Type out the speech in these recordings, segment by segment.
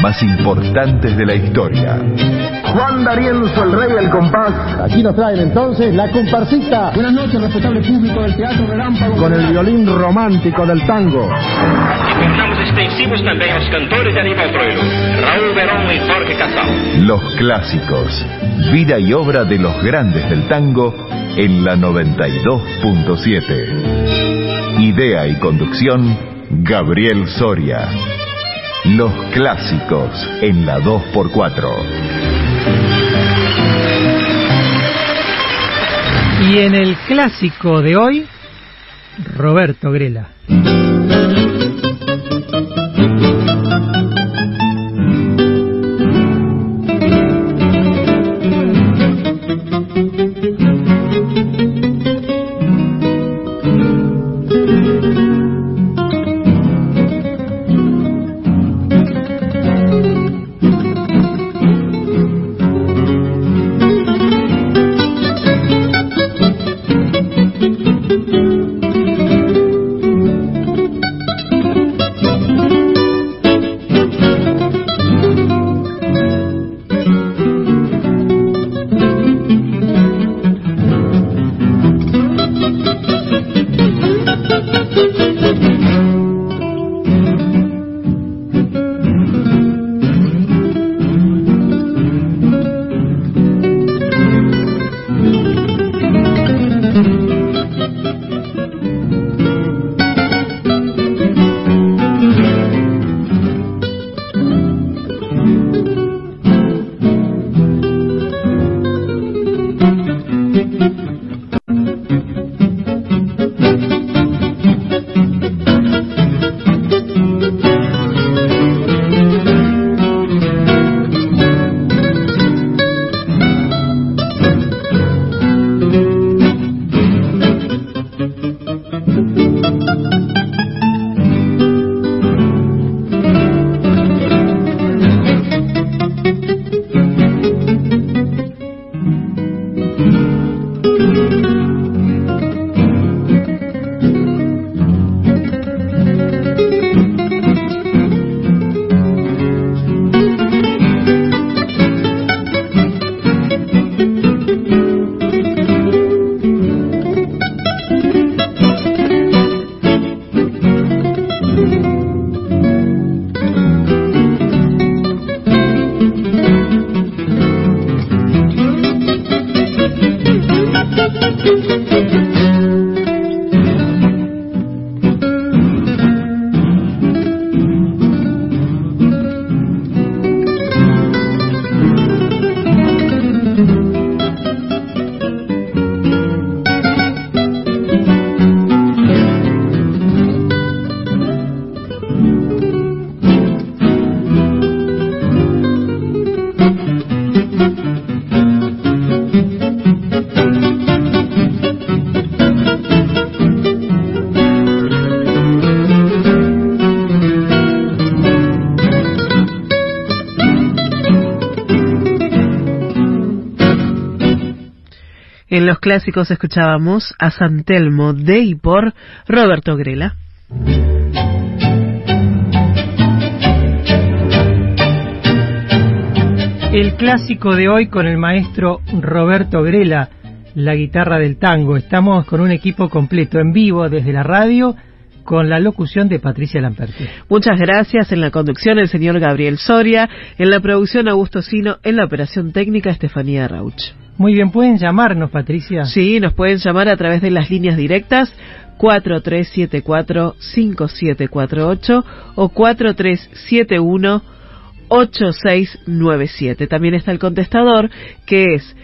más importantes de la historia. Juan D'Arienzo, el rey del compás. Aquí nos traen entonces la comparsita. Buenas noches, respetable público del Teatro Relámpago. Con el violín romántico del tango. Y contamos extensivos también los cantores de Aníbal Troilo, Raúl Verón y Jorge Casal. Los clásicos. Vida y obra de los grandes del tango en la 92.7. Idea y conducción, Gabriel Soria. Los clásicos en la 2x4. Y en el clásico de hoy, Roberto Grela. En los clásicos escuchábamos a San Telmo de y por Roberto Grela. El clásico de hoy con el maestro Roberto Grela, la guitarra del tango. Estamos con un equipo completo en vivo desde la radio con la locución de Patricia Lamperti. Muchas gracias. En la conducción el señor Gabriel Soria, en la producción Augusto Sino, en la operación técnica Estefanía Rauch. Muy bien, pueden llamarnos, Patricia. Sí, nos pueden llamar a través de las líneas directas 4374-5748 o 4371-8697. También está el contestador que es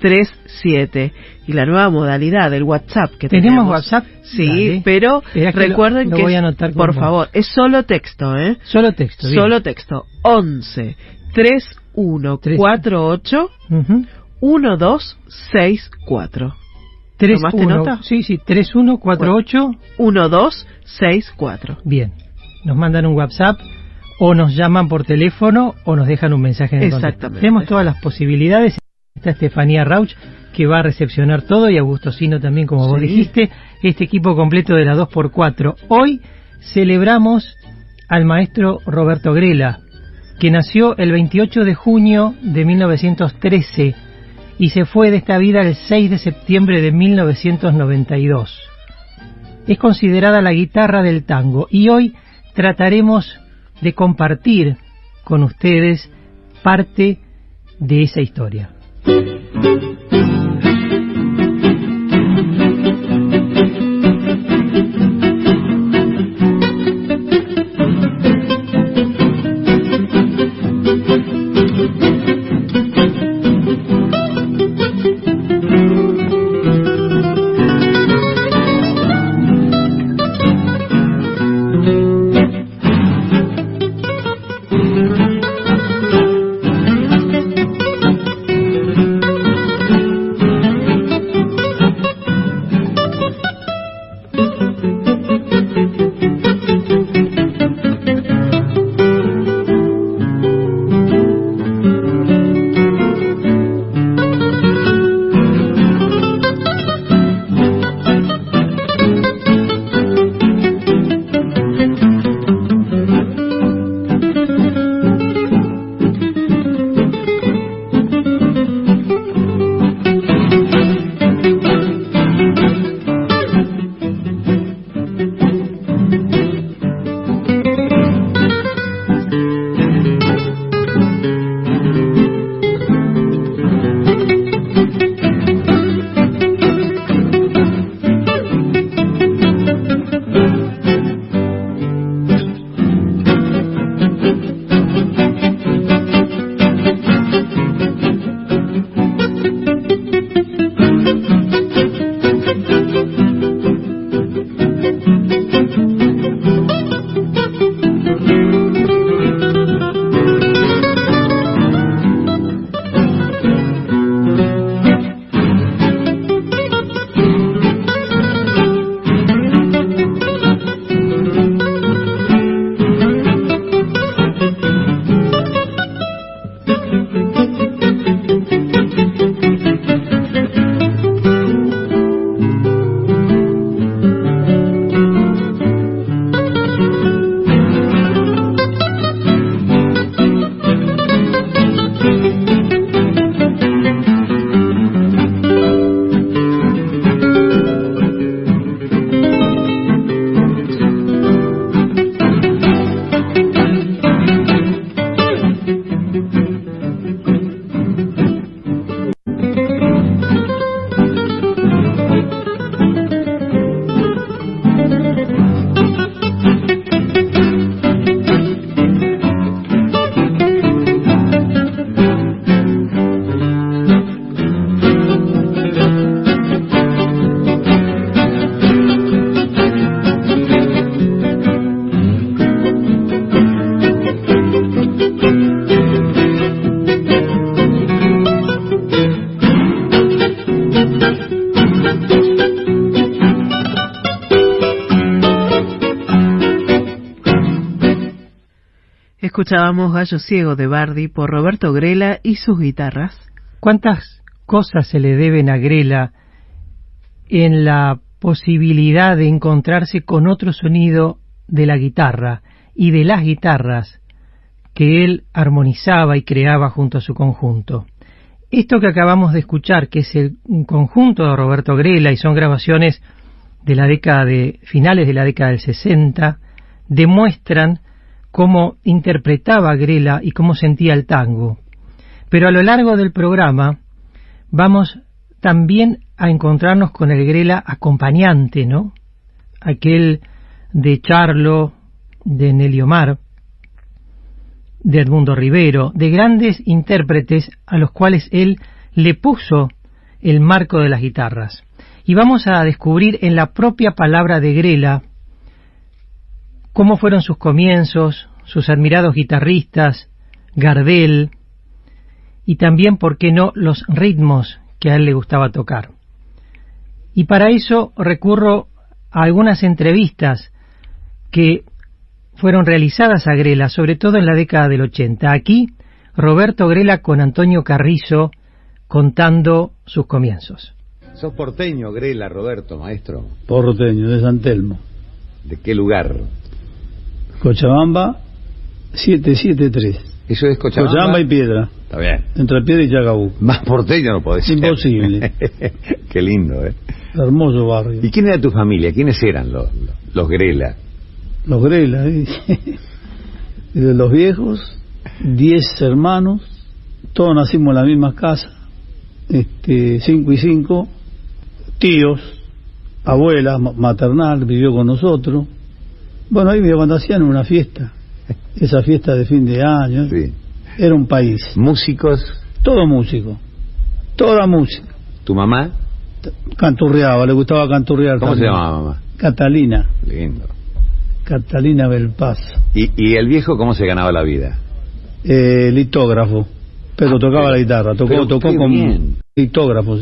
5371-4637. Y la nueva modalidad, el WhatsApp que tenemos. ¿Tenemos WhatsApp? Sí, Dale. pero que recuerden lo- lo que, voy a es- anotar por favor, es solo texto, ¿eh? Solo texto. bien. Solo texto. 11 3148 Ujú. 1264. ¿Tomaste nota? Sí, sí, 3148 1264. Bien. Nos mandan un WhatsApp o nos llaman por teléfono o nos dejan un mensaje en el contacto. Exactamente. Tenemos todas las posibilidades. Está Estefanía Rauch que va a recepcionar todo y Augusto Sino también, como vos dijiste, este equipo completo de la 2x4. Hoy celebramos al maestro Roberto Grela, que nació el 28 de junio de 1913 y se fue de esta vida el 6 de septiembre de 1992. Es considerada la guitarra del tango y hoy trataremos de compartir con ustedes parte de esa historia. Escuchábamos Gallo Ciego de Bardi por Roberto Grela y sus guitarras. ¿Cuántas cosas se le deben a Grela en la posibilidad de encontrarse con otro sonido de la guitarra y de las guitarras que él armonizaba y creaba junto a su conjunto? Esto que acabamos de escuchar, que es el un conjunto de Roberto Grela y son grabaciones de la década de finales de la década del 60, demuestran cómo interpretaba Grela y cómo sentía el tango. Pero a lo largo del programa vamos también a encontrarnos con el Grela acompañante, ¿no? Aquel de Charlo, de Nelio Mar, de Edmundo Rivero, de grandes intérpretes a los cuales él le puso el marco de las guitarras. Y vamos a descubrir en la propia palabra de Grela cómo fueron sus comienzos, sus admirados guitarristas, Gardel, y también, por qué no, los ritmos que a él le gustaba tocar. Y para eso recurro a algunas entrevistas que fueron realizadas a Grela, sobre todo en la década del 80. Aquí, Roberto Grela con Antonio Carrizo contando sus comienzos. ¿Sos porteño, Grela, Roberto, maestro? Porteño, de San Telmo. ¿De qué lugar? Cochabamba 773. ¿Eso es Cochabamba? Cochabamba y Piedra. Está bien. Entre Piedra y Chacabú. Más porteño no podés ser. Imposible. qué lindo, ¿eh? Hermoso barrio. ¿Y quién era tu familia? ¿Quiénes eran los, los, Grela? Los Grela, ¿eh? de los viejos, diez hermanos, todos nacimos en la misma casa, este, cinco y cinco, tíos, abuela maternal vivió con nosotros. Bueno, ahí cuando hacían una fiesta, esa fiesta de fin de año, Sí. era un país. ¿Músicos? Todo músico, toda música. ¿Tu mamá? Canturreaba, le gustaba canturrear. ¿Cómo se llamaba mamá? Catalina, Lindo. Catalina Belpaz. ¿Y, ¿Y el viejo cómo se ganaba la vida? Eh, litógrafo, pero Ah, tocaba pero- la guitarra, tocó, tocó como bien. litógrafo.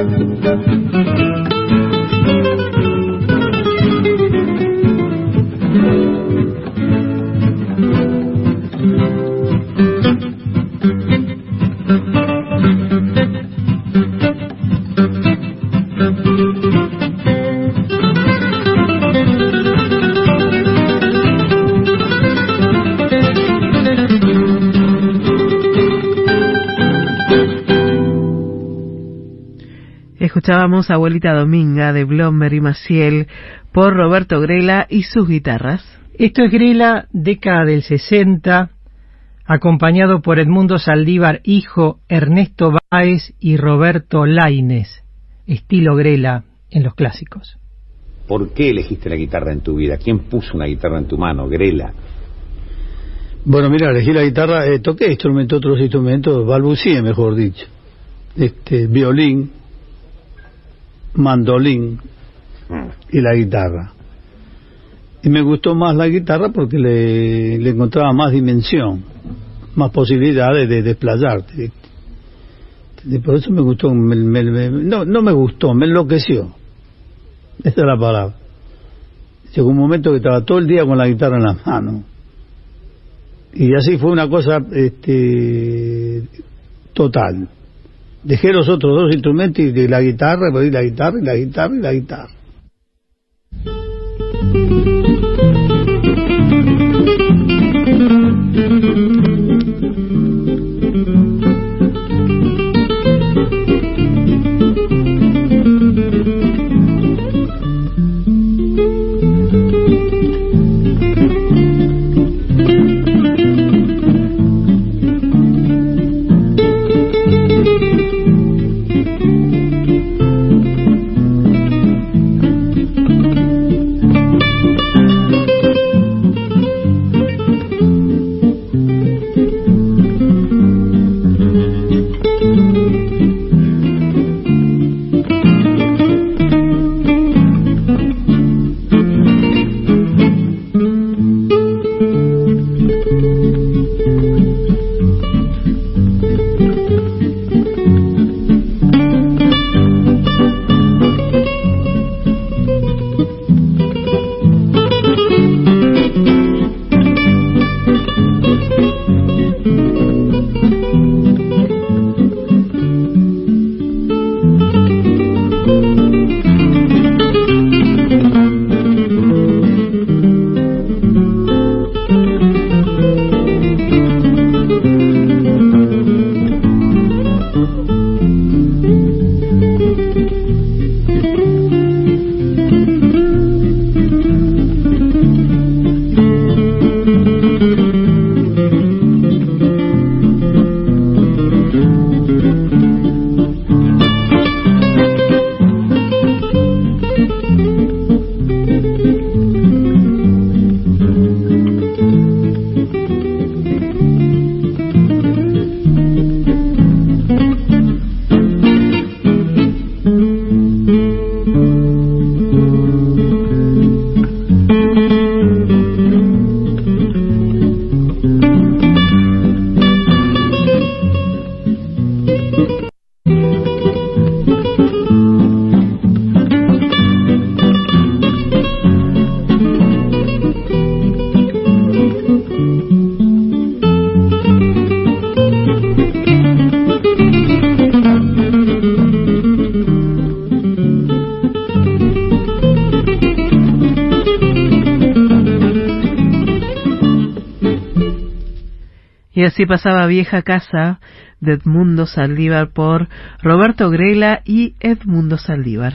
Thank you. Escuchábamos Abuelita Dominga de Blomber y Maciel por Roberto Grela y sus guitarras. Esto es Grela, década del 60, acompañado por Edmundo Saldívar, hijo, Ernesto Báez y Roberto Laines, estilo Grela en los clásicos. ¿Por qué elegiste la guitarra en tu vida? ¿Quién puso una guitarra en tu mano? Grela. Bueno, mira, elegí la guitarra, eh, toqué instrumentos, otros instrumentos, balbucié, mejor dicho. Este, violín, mandolín y la guitarra. Y me gustó más la guitarra porque le, le encontraba más dimensión, más posibilidades de desplayarte. Y por eso me gustó, me- me- me- no, no me gustó, me enloqueció. Esa es la palabra. Llegó un momento que estaba todo el día con la guitarra en las manos. Y así fue una cosa este, total. Dejé los otros dos instrumentos y la guitarra, y la guitarra, y la guitarra, y la guitarra. Y pasaba Vieja Casa de Edmundo Saldívar por Roberto Grela y Edmundo Saldívar.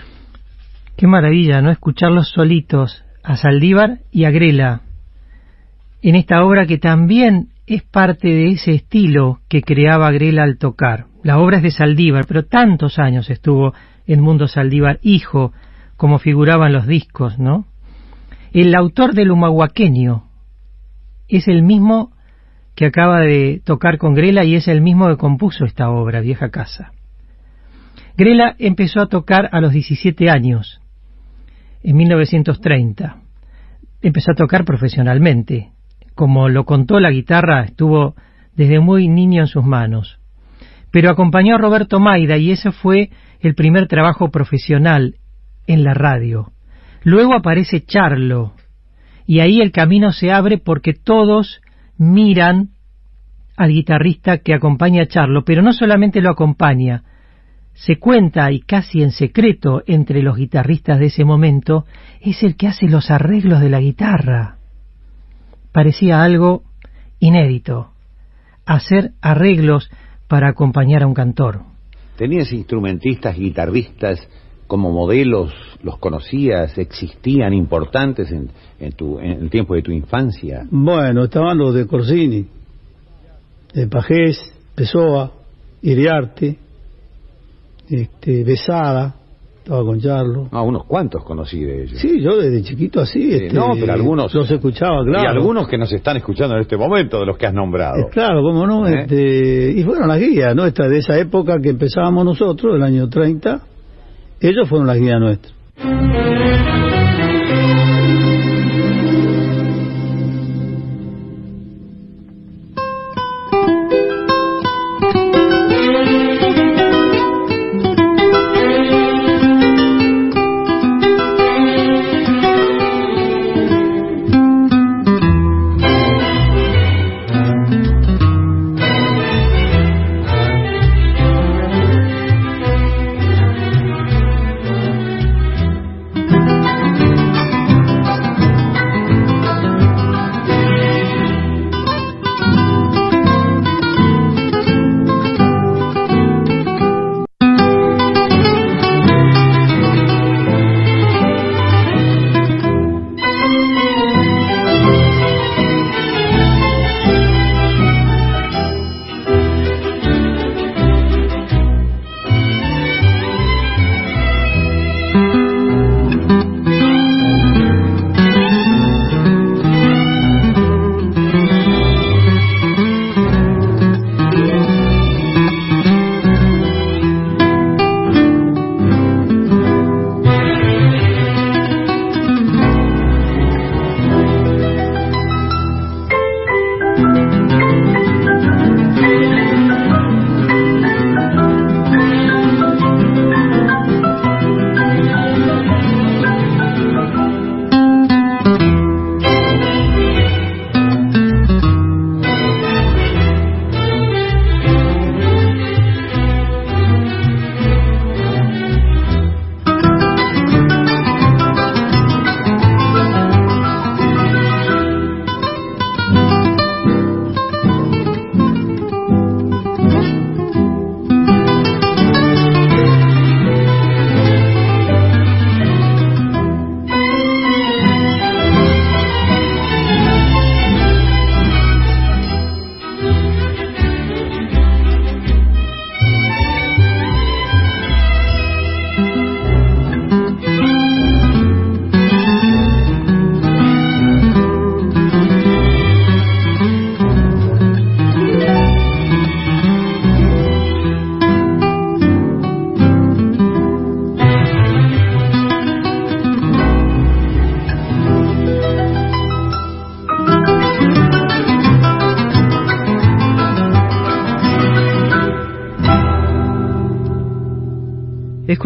Qué maravilla, ¿no? Escucharlos solitos, a Saldívar y a Grela, en esta obra que también es parte de ese estilo que creaba Grela al tocar. La obra es de Saldívar, pero tantos años estuvo Edmundo Saldívar, hijo, como figuraban los discos, ¿no? El autor del humahuaqueño es el mismo que acaba de tocar con Grela y es el mismo que compuso esta obra, Vieja Casa. Grela empezó a tocar a los 17 años, en 1930. Empezó a tocar profesionalmente. Como lo contó la guitarra, estuvo desde muy niño en sus manos. Pero acompañó a Roberto Maida y ese fue el primer trabajo profesional en la radio. Luego aparece Charlo y ahí el camino se abre porque todos miran al guitarrista que acompaña a Charlo, pero no solamente lo acompaña, se cuenta y casi en secreto entre los guitarristas de ese momento, es el que hace los arreglos de la guitarra. Parecía algo inédito, hacer arreglos para acompañar a un cantor. ¿Tenías instrumentistas, guitarristas como modelos? ¿Los conocías? ¿Existían importantes en, en, tu, en el tiempo de tu infancia? Bueno, estaban los de Corsini, de Pajés, Pessoa, Iriarte, este, Besada, estaba con Charlo. Ah, unos cuantos conocí de ellos. Sí, yo desde chiquito así. Sí, este, no, pero algunos- Los escuchaba, claro. Y algunos que nos están escuchando en este momento, de los que has nombrado. Eh, Claro, cómo no. ¿Eh? Este, y fueron las guías nuestras de esa época que empezábamos nosotros, del año 30. Ellos fueron las guías nuestras.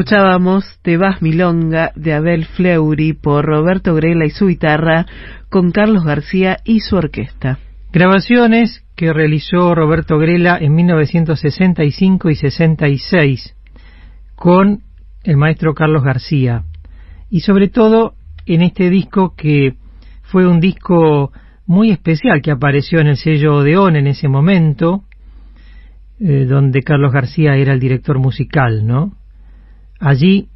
Escuchábamos Te vas milonga de Abel Fleury por Roberto Grela y su guitarra con Carlos García y su orquesta. Grabaciones que realizó Roberto Grela en 1965 y 66 con el maestro Carlos García y sobre todo en este disco que fue un disco muy especial que apareció en el sello Odeón en ese momento, eh, donde Carlos García era el director musical, ¿no? Allí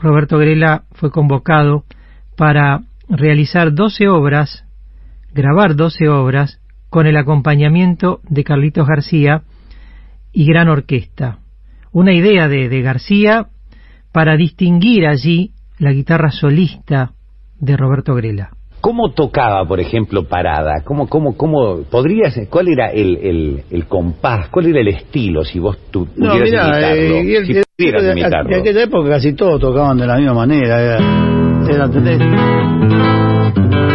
Roberto Grela fue convocado para realizar 12 obras, grabar 12 obras, con el acompañamiento de Carlitos García y gran orquesta. Una idea de, de García para distinguir allí la guitarra solista de Roberto Grela. ¿Cómo tocaba, por ejemplo, Parada? ¿Cómo, cómo, cómo podrías, cuál era el, el, el compás, cuál era el estilo si vos tu, No, pudieras mirá, imitarlo? eh, y el- si pudieras imitarlo. de aquella época casi todos tocaban de la misma manera. Era, era, ¿entendés? ¿Entendés?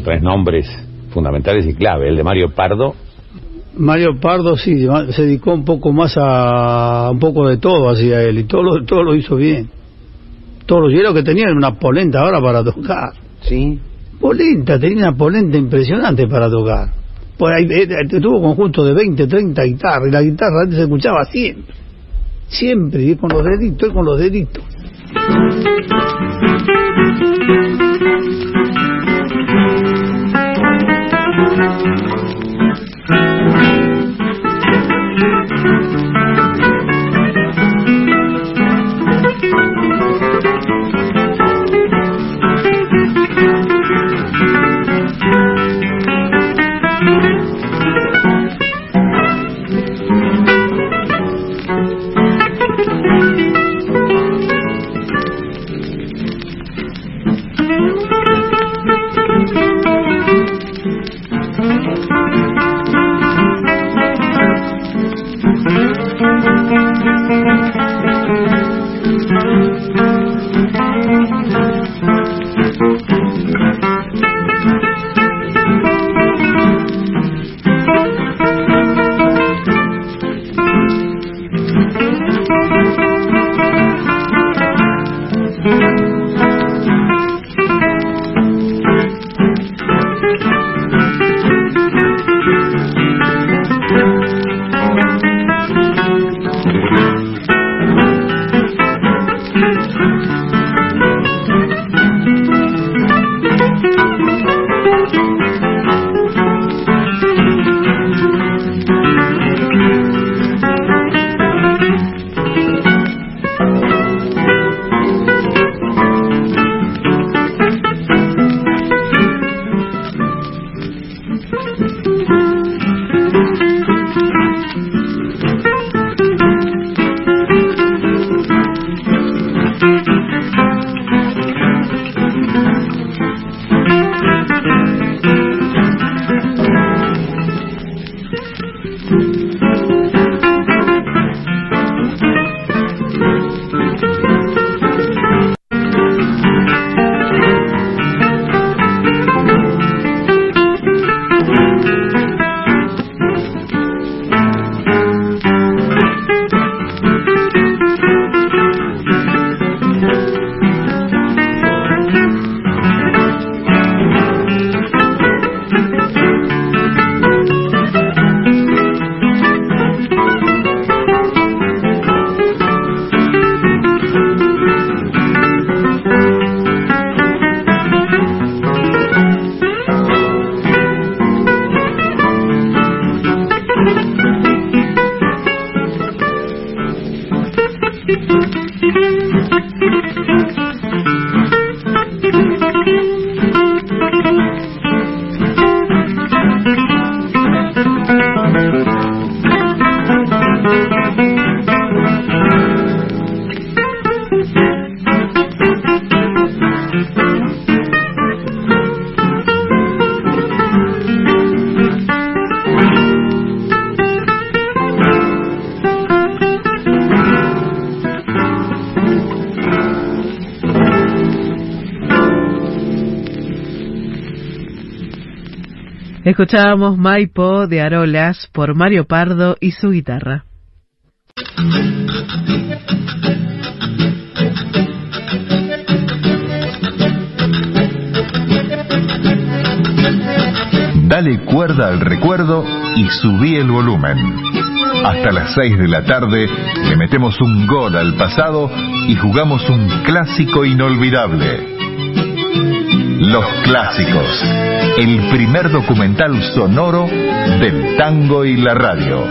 O tres nombres fundamentales y clave. El de Mario Pardo, Mario Pardo sí, se dedicó un poco más a un poco de todo hacia él y todo lo, todo lo hizo bien. Todo lo, y era lo que tenía era una polenta ahora para tocar. ¿sí? Polenta, tenía una polenta impresionante para tocar. Por ahí eh, eh, tuvo conjunto de 20, 30 guitarras y la guitarra antes se escuchaba siempre. Siempre, y con los deditos, y con los deditos. Escuchábamos Maipo de Arolas por Mario Pardo y su guitarra. Dale cuerda al recuerdo y subí el volumen. Hasta las 6 de la tarde le metemos un gol al pasado y jugamos un clásico inolvidable. Los Clásicos, el primer documental sonoro del tango y la radio.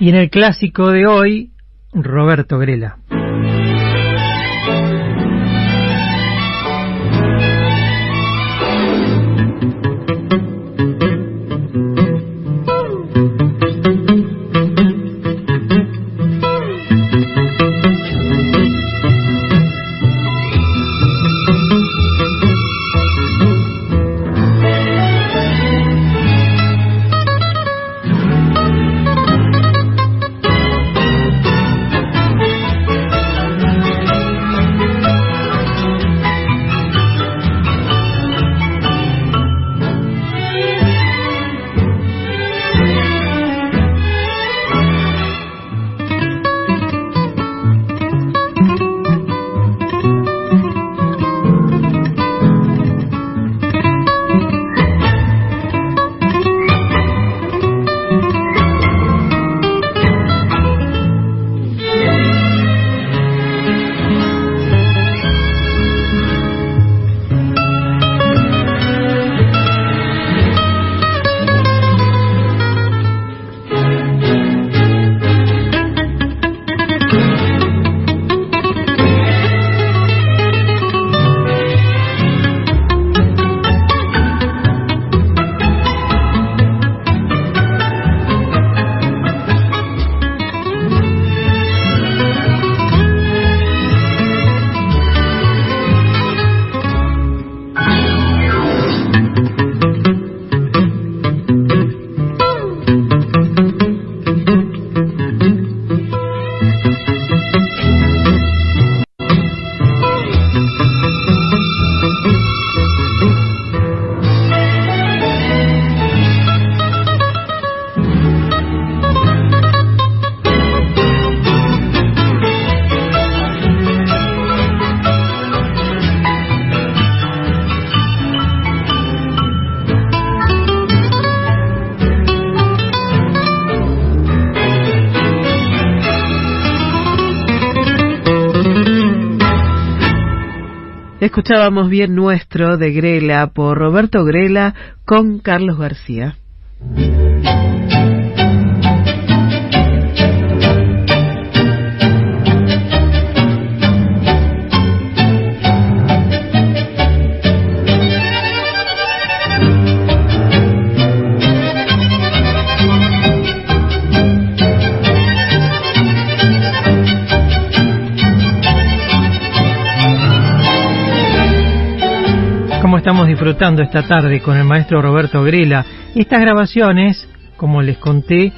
Y en el clásico de hoy, Roberto Grela. Escuchábamos bien nuestro de Grela por Roberto Grela con Carlos García. Esta tarde con el maestro Roberto Grela. Estas grabaciones, como les conté,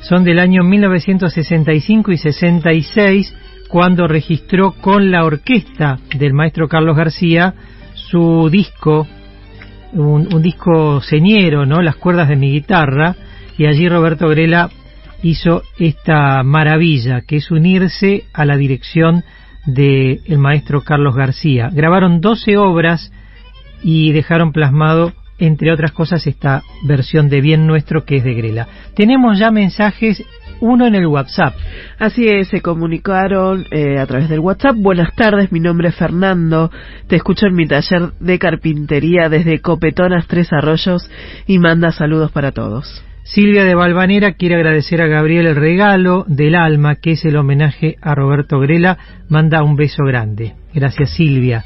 son del año 1965 y 66, cuando registró con la orquesta del maestro Carlos García su disco, un, disco señero, ¿no? Las cuerdas de mi guitarra, y allí Roberto Grela hizo esta maravilla, que es unirse a la dirección del el maestro Carlos García. Grabaron 12 obras y dejaron plasmado entre otras cosas esta versión de Bien Nuestro que es de Grela. Tenemos ya mensajes, uno en el WhatsApp. Así es, se comunicaron eh, a través del WhatsApp. Buenas tardes, mi nombre es Fernando, te escucho en mi taller de carpintería desde Copetonas Tres Arroyos y manda saludos para todos. Silvia de Balvanera quiere agradecer a Gabriel el regalo del alma, que es el homenaje a Roberto Grela. Manda un beso grande. Gracias Silvia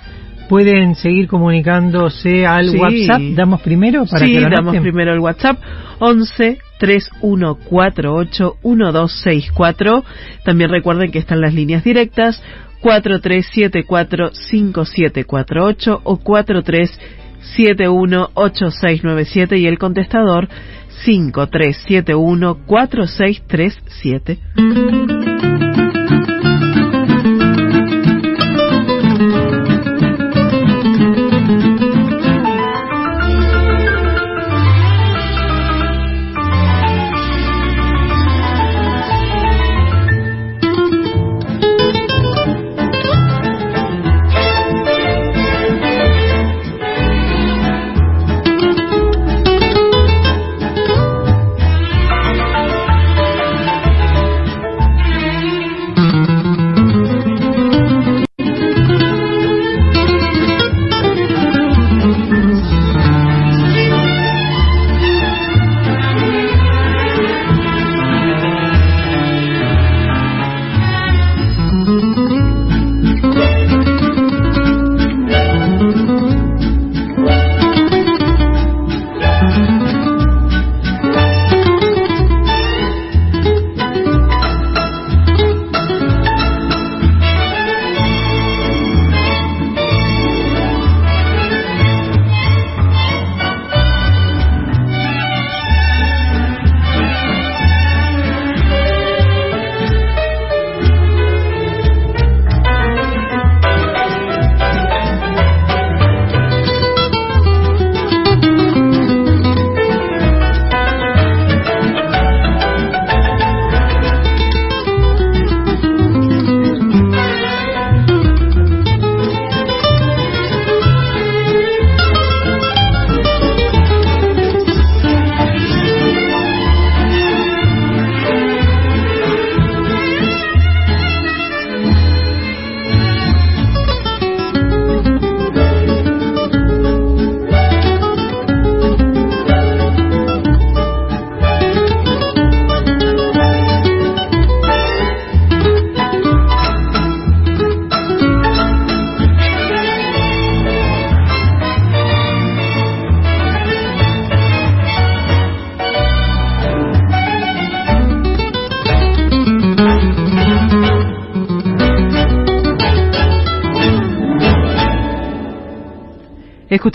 pueden seguir comunicándose al WhatsApp. ¿Damos primero para sí, damos primero el WhatsApp 11 3148 1264. También recuerden que están las líneas directas 43745748 o 43718697 y el contestador 53714637.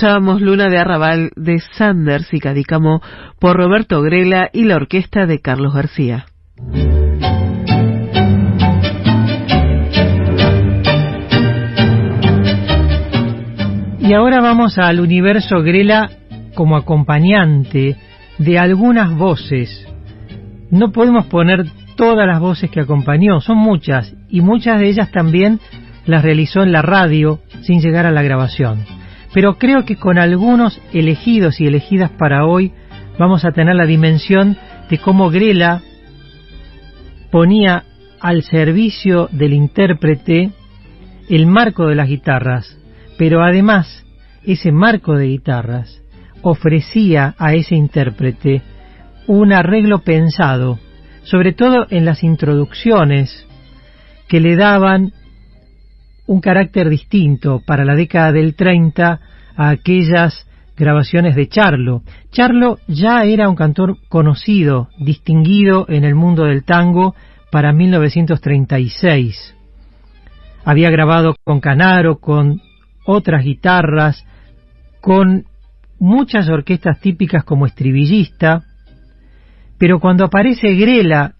Luna de Arrabal de Sanders y Cadícamo por Roberto Grela y la orquesta de Carlos García. Y ahora vamos al universo Grela como acompañante de algunas voces. No podemos poner todas las voces que acompañó, son muchas, y muchas de ellas también las realizó en la radio sin llegar a la grabación. Pero creo que con algunos elegidos y elegidas para hoy vamos a tener la dimensión de cómo Grela ponía al servicio del intérprete el marco de las guitarras, pero además ese marco de guitarras ofrecía a ese intérprete un arreglo pensado, sobre todo en las introducciones que le daban un carácter distinto para la década del 30 a aquellas grabaciones de Charlo. Charlo ya era un cantor conocido, distinguido en el mundo del tango para 1936. Había grabado con Canaro, con otras guitarras, con muchas orquestas típicas como estribillista, pero cuando aparece Grela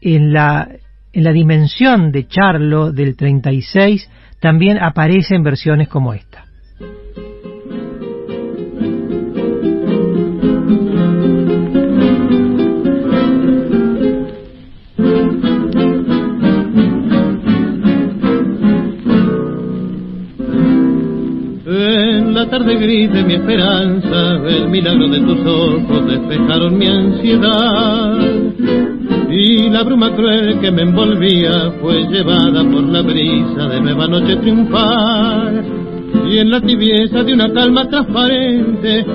en la, en la dimensión de Charlo del 36, también aparecen versiones como esta. la tarde gris de mi esperanza, el milagro de tus ojos despejaron mi ansiedad. Y la bruma cruel que me envolvía fue llevada por la brisa de nueva noche triunfar. Y en la tibieza de una calma transparente,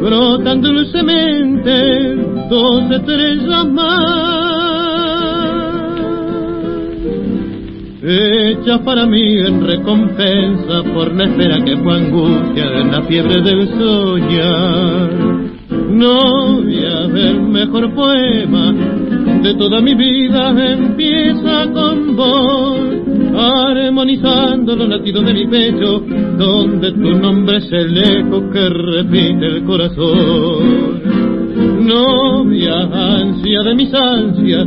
brotan dulcemente dos estrellas más. hecha para mí en recompensa por la espera que fue angustia en la fiebre del soñar. No voy a ver mejor poema de toda mi vida empieza con vos, armonizando los latidos de mi pecho, donde tu nombre es el eco que repite el corazón. Novia, ansia de mis ansias,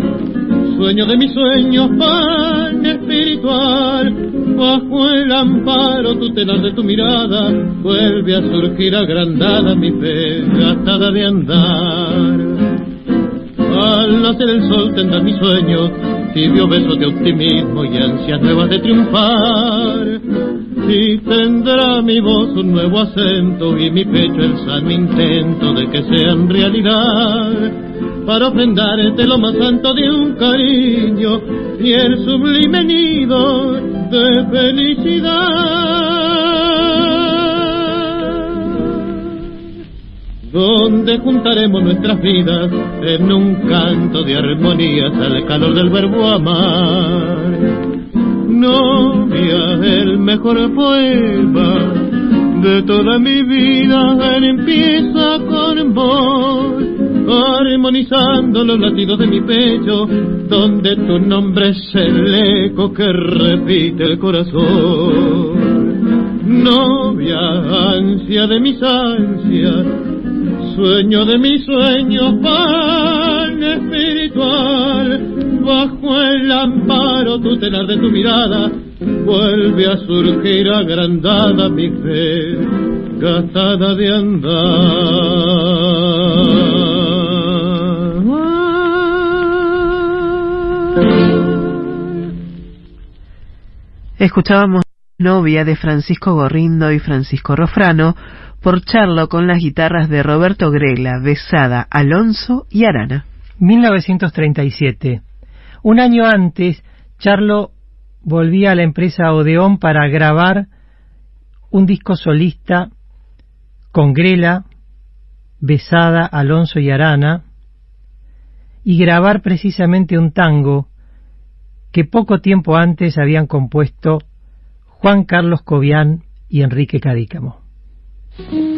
sueño de mis sueños, pan espiritual, bajo el amparo tutelar de tu mirada, vuelve a surgir agrandada mi fe, gastada de andar. Al nacer el sol tendrá mi sueño, tibio beso de optimismo y ansias nuevas de triunfar. Y tendrá mi voz un nuevo acento y mi pecho el sano intento de que sean realidad para ofrendarte lo más santo de un cariño y el sublime nido de felicidad. Donde juntaremos nuestras vidas en un canto de armonías al calor del verbo amar. Novia, el mejor poema de toda mi vida, empieza con vos armonizando los latidos de mi pecho, donde tu nombre es el eco que repite el corazón. Novia, ansia de mis ansias, sueño de mis sueños, pan espiritual, bajo el amparo tutelar de tu mirada, vuelve a surgir agrandada mi fe, gastada de andar. Escuchábamos Novia de Francisco Gorrindo y Francisco Rofrano por charlo con las guitarras de Roberto Grela, Besada, Alonso y Arana. 1937. Un año antes, Charlo volvía a la empresa Odeón para grabar un disco solista con Grela, Besada, Alonso y Arana, y grabar precisamente un tango que poco tiempo antes habían compuesto Juan Carlos Cobian y Enrique Cadícamo. Mm-hmm.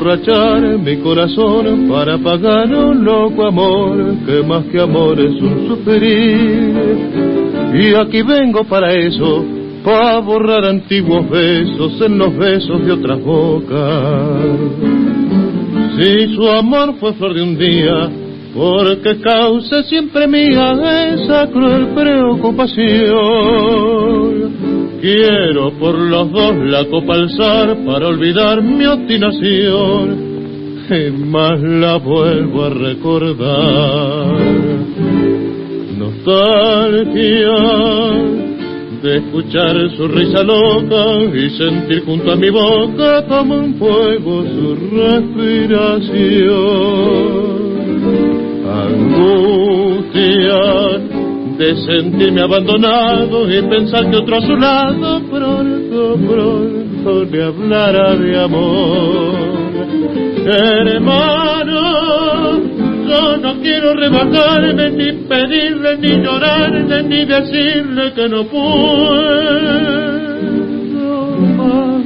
Emborrachar mi corazón para pagar un loco amor que más que amor es un sufrir. Y aquí vengo para eso, para borrar antiguos besos en los besos de otras bocas. Si su amor fue flor de un día, porque causa siempre mía esa cruel preocupación. Quiero por los dos la copa alzar para olvidar mi obstinación y más la vuelvo a recordar. Nostalgia de escuchar su risa loca y sentir junto a mi boca como un fuego su respiración angustia de sentirme abandonado y pensar que otro a su lado pronto, pronto le hablará de amor. Hermano, yo no quiero rebajarme, ni pedirle, ni llorarle, ni decirle que no puedo más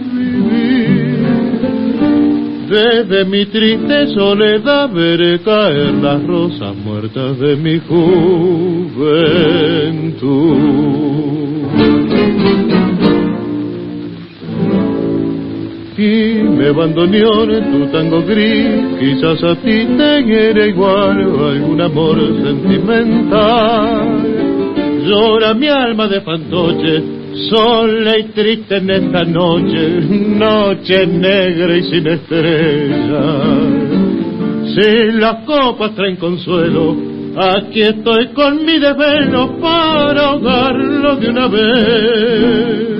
desde mi triste soledad veré caer las rosas muertas de mi juventud. Y me abandoné en tu tango gris, quizás a ti te quiera igual algún amor sentimental. Llora mi alma de fantoche sola y triste en esta noche, noche negra y sin estrellas. Si las copas traen consuelo, aquí estoy con mi desvelo para ahogarlo de una vez.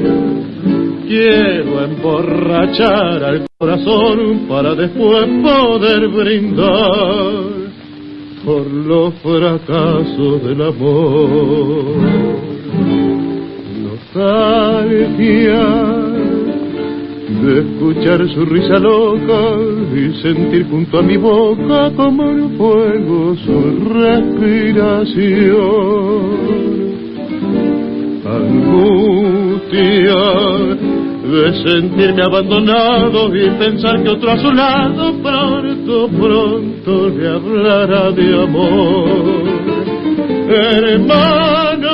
Quiero emborrachar al corazón para después poder brindar por los fracasos del amor nostalgia de escuchar su risa loca y sentir junto a mi boca como el fuego su respiración. Angustia de sentirme abandonado y pensar que otro a su lado pronto, pronto le hablará de amor. Hermano,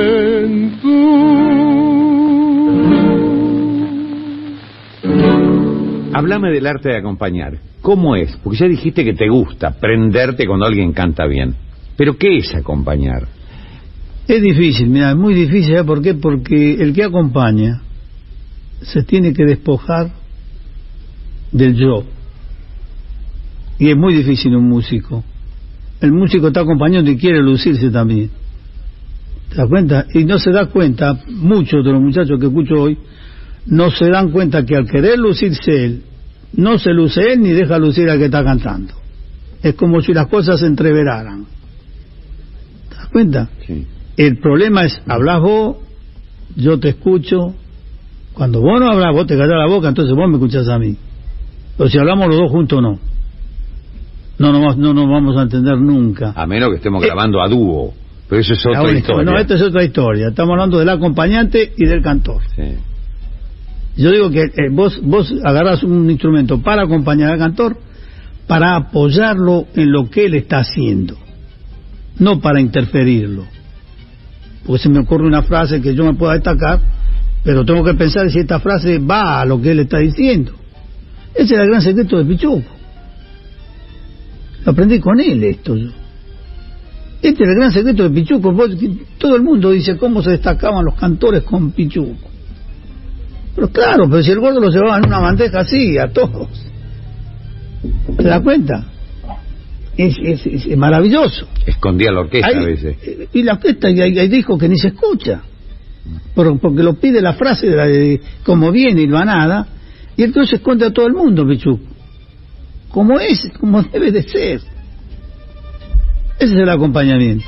Háblame del arte de acompañar. ¿Cómo es? Porque ya dijiste que te gusta prenderte cuando alguien canta bien. Pero ¿qué es acompañar? Es difícil, mira, es muy difícil, ¿sabes por qué? Porque el que acompaña se tiene que despojar del yo. Y es muy difícil un músico. El músico está acompañando y quiere lucirse también. ¿Te das cuenta? Y no se da cuenta, muchos de los muchachos que escucho hoy, no se dan cuenta que al querer lucirse él, no se luce él ni deja lucir al que está cantando. Es como si las cosas se entreveraran. ¿Te das cuenta? Sí. El problema es, hablas vos, yo te escucho. Cuando vos no hablas, vos te callas la boca, entonces vos me escuchás a mí. Pero si hablamos los dos juntos, no. No nos no, no vamos a entender nunca. A menos que estemos Eh, grabando a dúo. Pero eso es otra Ahora, historia. No, esta es otra historia. Estamos hablando del acompañante y del cantor. Sí. Yo digo que eh, vos, vos agarrás un instrumento para acompañar al cantor, para apoyarlo en lo que él está haciendo, no para interferirlo. Porque se me ocurre una frase que yo me pueda destacar, pero tengo que pensar si esta frase va a lo que él está diciendo. Ese era el gran secreto de Pichuco. Lo aprendí con él esto yo. Este era el gran secreto de Pichuco. Todo el mundo dice cómo se destacaban los cantores con Pichuco. Pero claro, pero si el gordo lo llevaba en una bandeja así, a todos. ¿Te das cuenta? Es, es, es maravilloso. Escondía la orquesta Hay- a veces. eh, y la orquesta, y hay, hay discos que ni se escucha. Por- porque lo pide la frase de, la de como viene y va nada, y entonces esconde a todo el mundo, Pichuco. Como es, como debe de ser. Ese es el acompañamiento.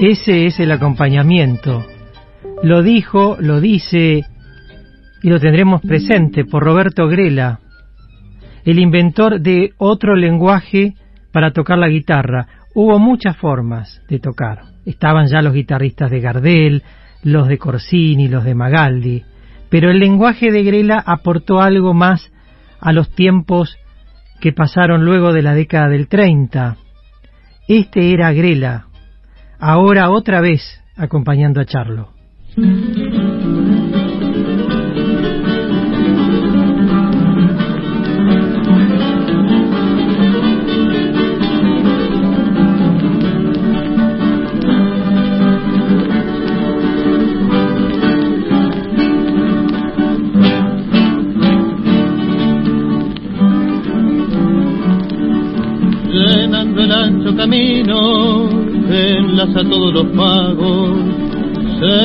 Ese es el acompañamiento. Lo dijo, lo dice y lo tendremos presente por Roberto Grela, el inventor de otro lenguaje para tocar la guitarra. Hubo muchas formas de tocar. Estaban ya los guitarristas de Gardel, los de Corsini, los de Magaldi, pero el lenguaje de Grela aportó algo más a los tiempos que pasaron luego de la década del 30. Este era Grela, ahora otra vez acompañando a Charlo.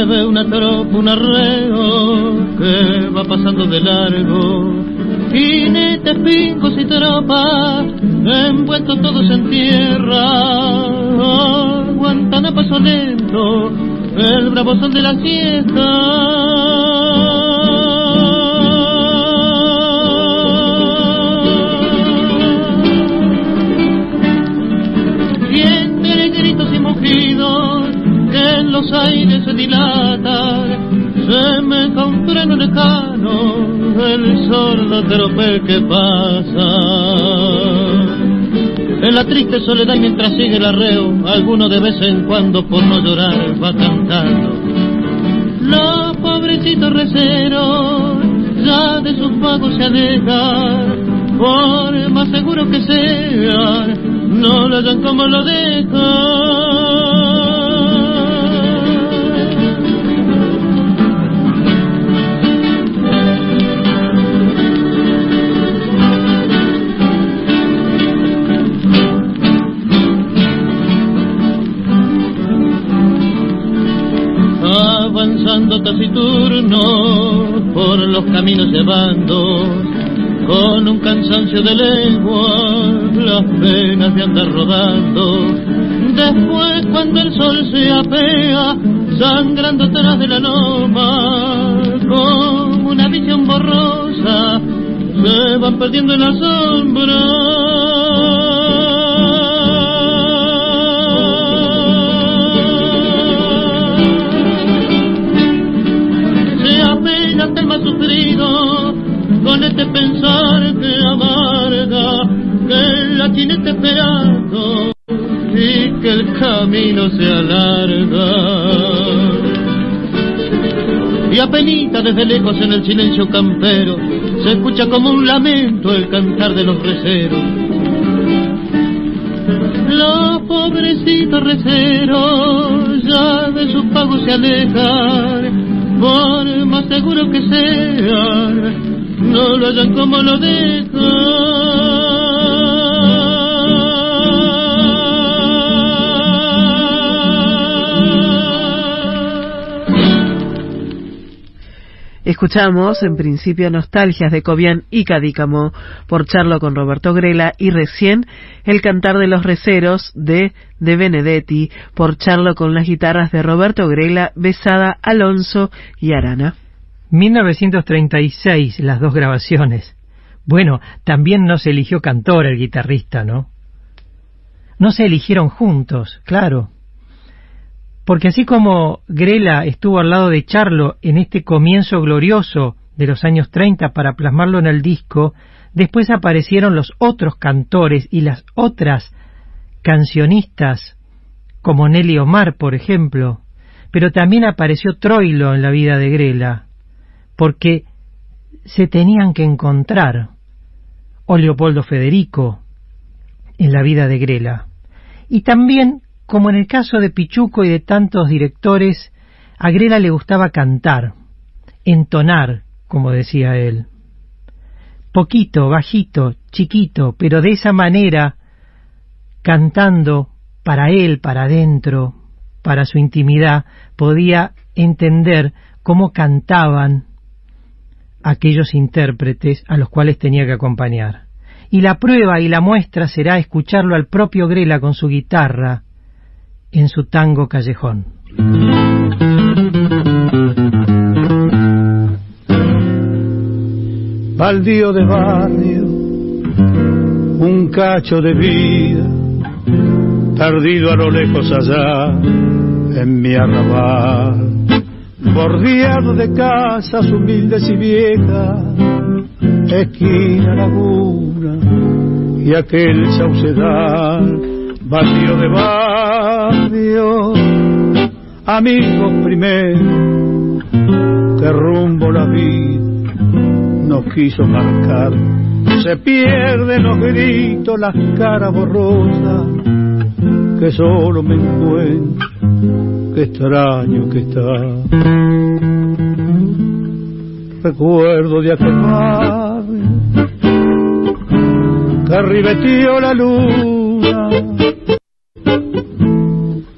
Se ve una tropa, un arreo que va pasando de largo. Jinetes, picos y tropas, envueltos todos en tierra, aguantan a paso lento el bravo son de la siesta. Los aires se dilatan, se me un freno lejano, el sordo tropel que pasa. En la triste soledad mientras sigue el arreo, alguno de vez en cuando por no llorar va cantando. Los pobrecitos receros ya de sus pagos se alejan, por más seguro que sean, no lo hagan como lo dejan. Taciturno por los caminos llevando con un cansancio de lengua las penas de andar rodando. Después cuando el sol se apea, sangrando atrás de la loma, como una visión borrosa, se van perdiendo en la sombra. El más sufrido con este pensar que amarga que la tiene está esperando y que el camino se alarga. Y apenita desde lejos en el silencio campero se escucha como un lamento el cantar de los receros. Los pobrecitos receros ya de sus pagos se alejan, por seguro que sean, no lo hayan como lo Escuchamos en principio Nostalgias de Cobian y Cadícamo por Charlo con Roberto Grela y recién El Cantar de los Receros de De Benedetti por Charlo con las guitarras de Roberto Grela, Besada, Alonso y Arana. 1936, las dos grabaciones. Bueno, también no se eligió cantor el guitarrista, ¿no? No se eligieron juntos, claro. Porque así como Grela estuvo al lado de Charlo en este comienzo glorioso de los años 30 para plasmarlo en el disco, después aparecieron los otros cantores y las otras cancionistas, como Nelly Omar, por ejemplo, pero también apareció Troilo en la vida de Grela, porque se tenían que encontrar, o Leopoldo Federico, en la vida de Grela. Y también como en el caso de Pichuco y de tantos directores, a Grela le gustaba cantar, entonar, como decía él. Poquito, bajito, chiquito, pero de esa manera, cantando para él, para adentro, para su intimidad, podía entender cómo cantaban aquellos intérpretes a los cuales tenía que acompañar. Y la prueba y la muestra será escucharlo al propio Grela con su guitarra, en su tango callejón. Baldío de barrio, un cacho de vida, perdido a lo lejos allá en mi arrabal, bordeado de casas humildes y viejas, esquina laguna y aquel saucedal, vacío de barrio, amigos primero, que rumbo la vida nos quiso marcar. Se pierden los gritos, las caras borrosas, que solo me encuentro, qué extraño que está. Recuerdo de aquel barrio que ribetío la luna,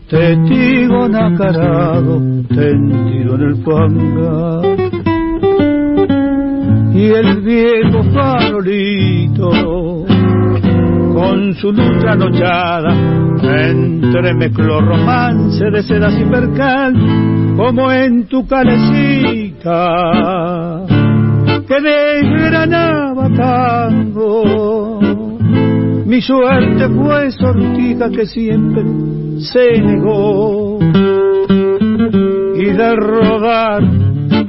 testigo nacarado, tendido en el fangar y el viejo farolito con su luz anochada entremezcló romance de sedas y percal como en tu calecita que desgranaba tango. Mi suerte fue sortija que siempre se negó y de rodar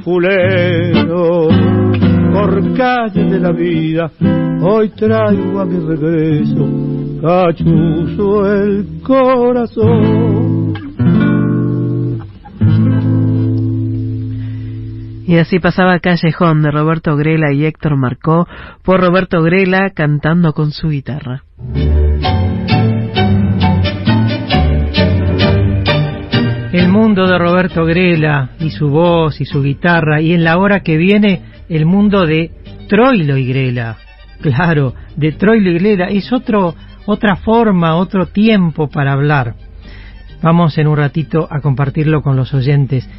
fulero por calles de la vida, hoy traigo a mi regreso cachuzo el corazón. Y así pasaba Callejón de Roberto Grela y Héctor Marcó por Roberto Grela cantando con su guitarra. El mundo de Roberto Grela y su voz y su guitarra y en la hora que viene el mundo de Troilo y Grela. Claro, de Troilo y Grela es otro, otra forma, otro tiempo para hablar. Vamos en un ratito a compartirlo con los oyentes.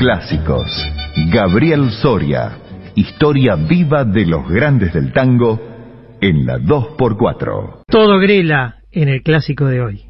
Clásicos. Gabriel Soria, historia viva de los grandes del tango en la 2x4. Todo Grela en el clásico de hoy.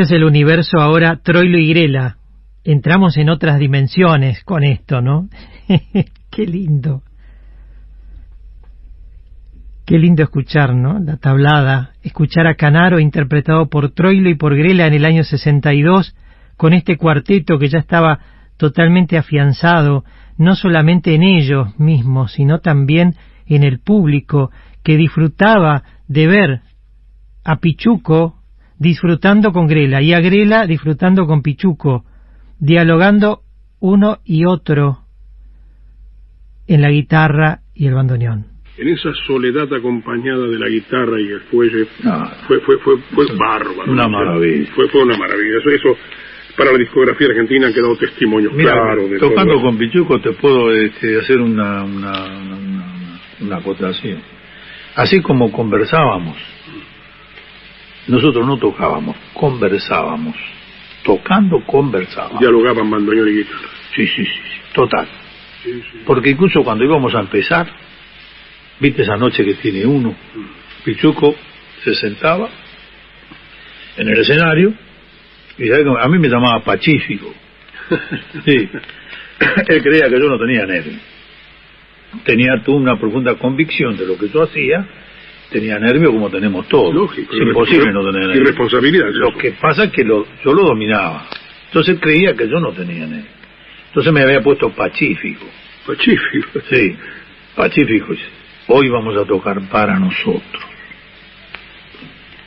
Este es el universo ahora Troilo y Grela. Entramos en otras dimensiones con esto, ¿no? Qué lindo. Qué lindo escuchar, ¿no? La tablada, escuchar a Canaro interpretado por Troilo y por Grela en el año 62, con este cuarteto que ya estaba totalmente afianzado, no solamente en ellos mismos, sino también en el público, que disfrutaba de ver a Pichuco disfrutando con Grela y a Grela disfrutando con Pichuco, dialogando uno y otro en la guitarra y el bandoneón en esa soledad acompañada de la guitarra y el fuelle fue, fue, fue, fue bárbaro. Una maravilla. Fue, fue una maravilla. Eso, eso para la discografía argentina han quedado testimonios claros. De tocando con Pichuco te puedo este, hacer una, una, una, una acotación. Así como conversábamos, nosotros no tocábamos, conversábamos. Tocando, conversábamos. Dialogaban bandoneón y guitarra. Sí, sí, sí, total. Porque incluso cuando íbamos a empezar, viste esa noche que tiene uno, Pichuco se sentaba en el escenario y a mí me llamaba Pacífico. Sí. Él creía que yo no tenía nervio. Tenía tú una profunda convicción de lo que yo hacía. Tenía nervio como tenemos todos. Lógico. Es imposible no tener nervio. Y responsabilidad. Lo que pasa es que lo, yo lo dominaba. Entonces creía que yo no tenía nervio. Entonces me había puesto Pacífico. Pacífico. Sí, Pacífico. Hoy vamos a tocar para nosotros.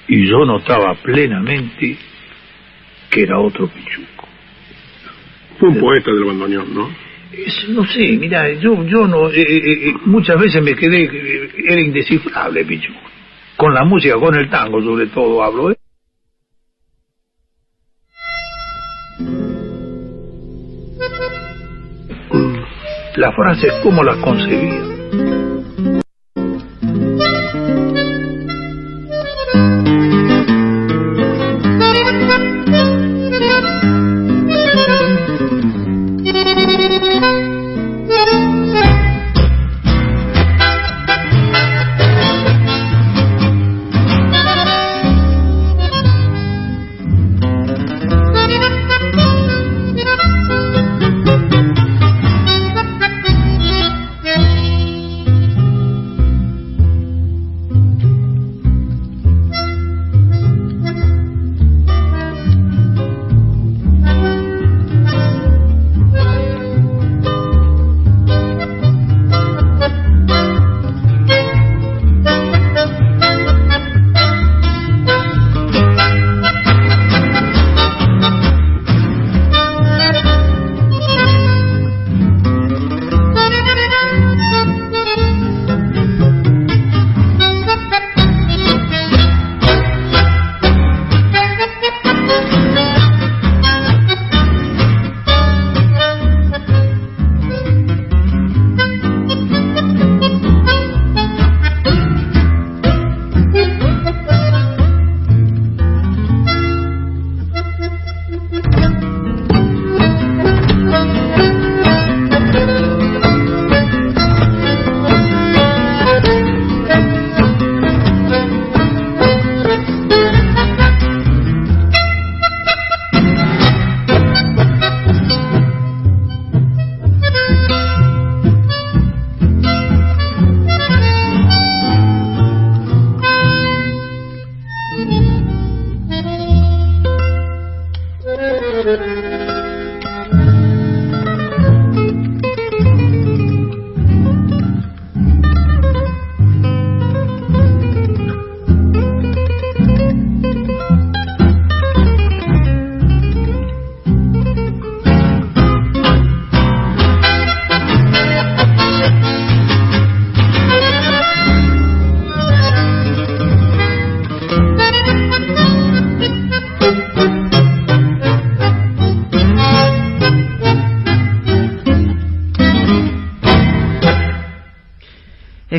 Y yo notaba plenamente que era otro Pichuco. Fue un poeta del bandoneón, ¿no? No sé, mira, yo, yo no, eh, eh, eh, muchas veces me quedé, era indescifrable Pichuco. Con la música, con el tango sobre todo hablo, ¿eh? Las frases, ¿cómo las concebía?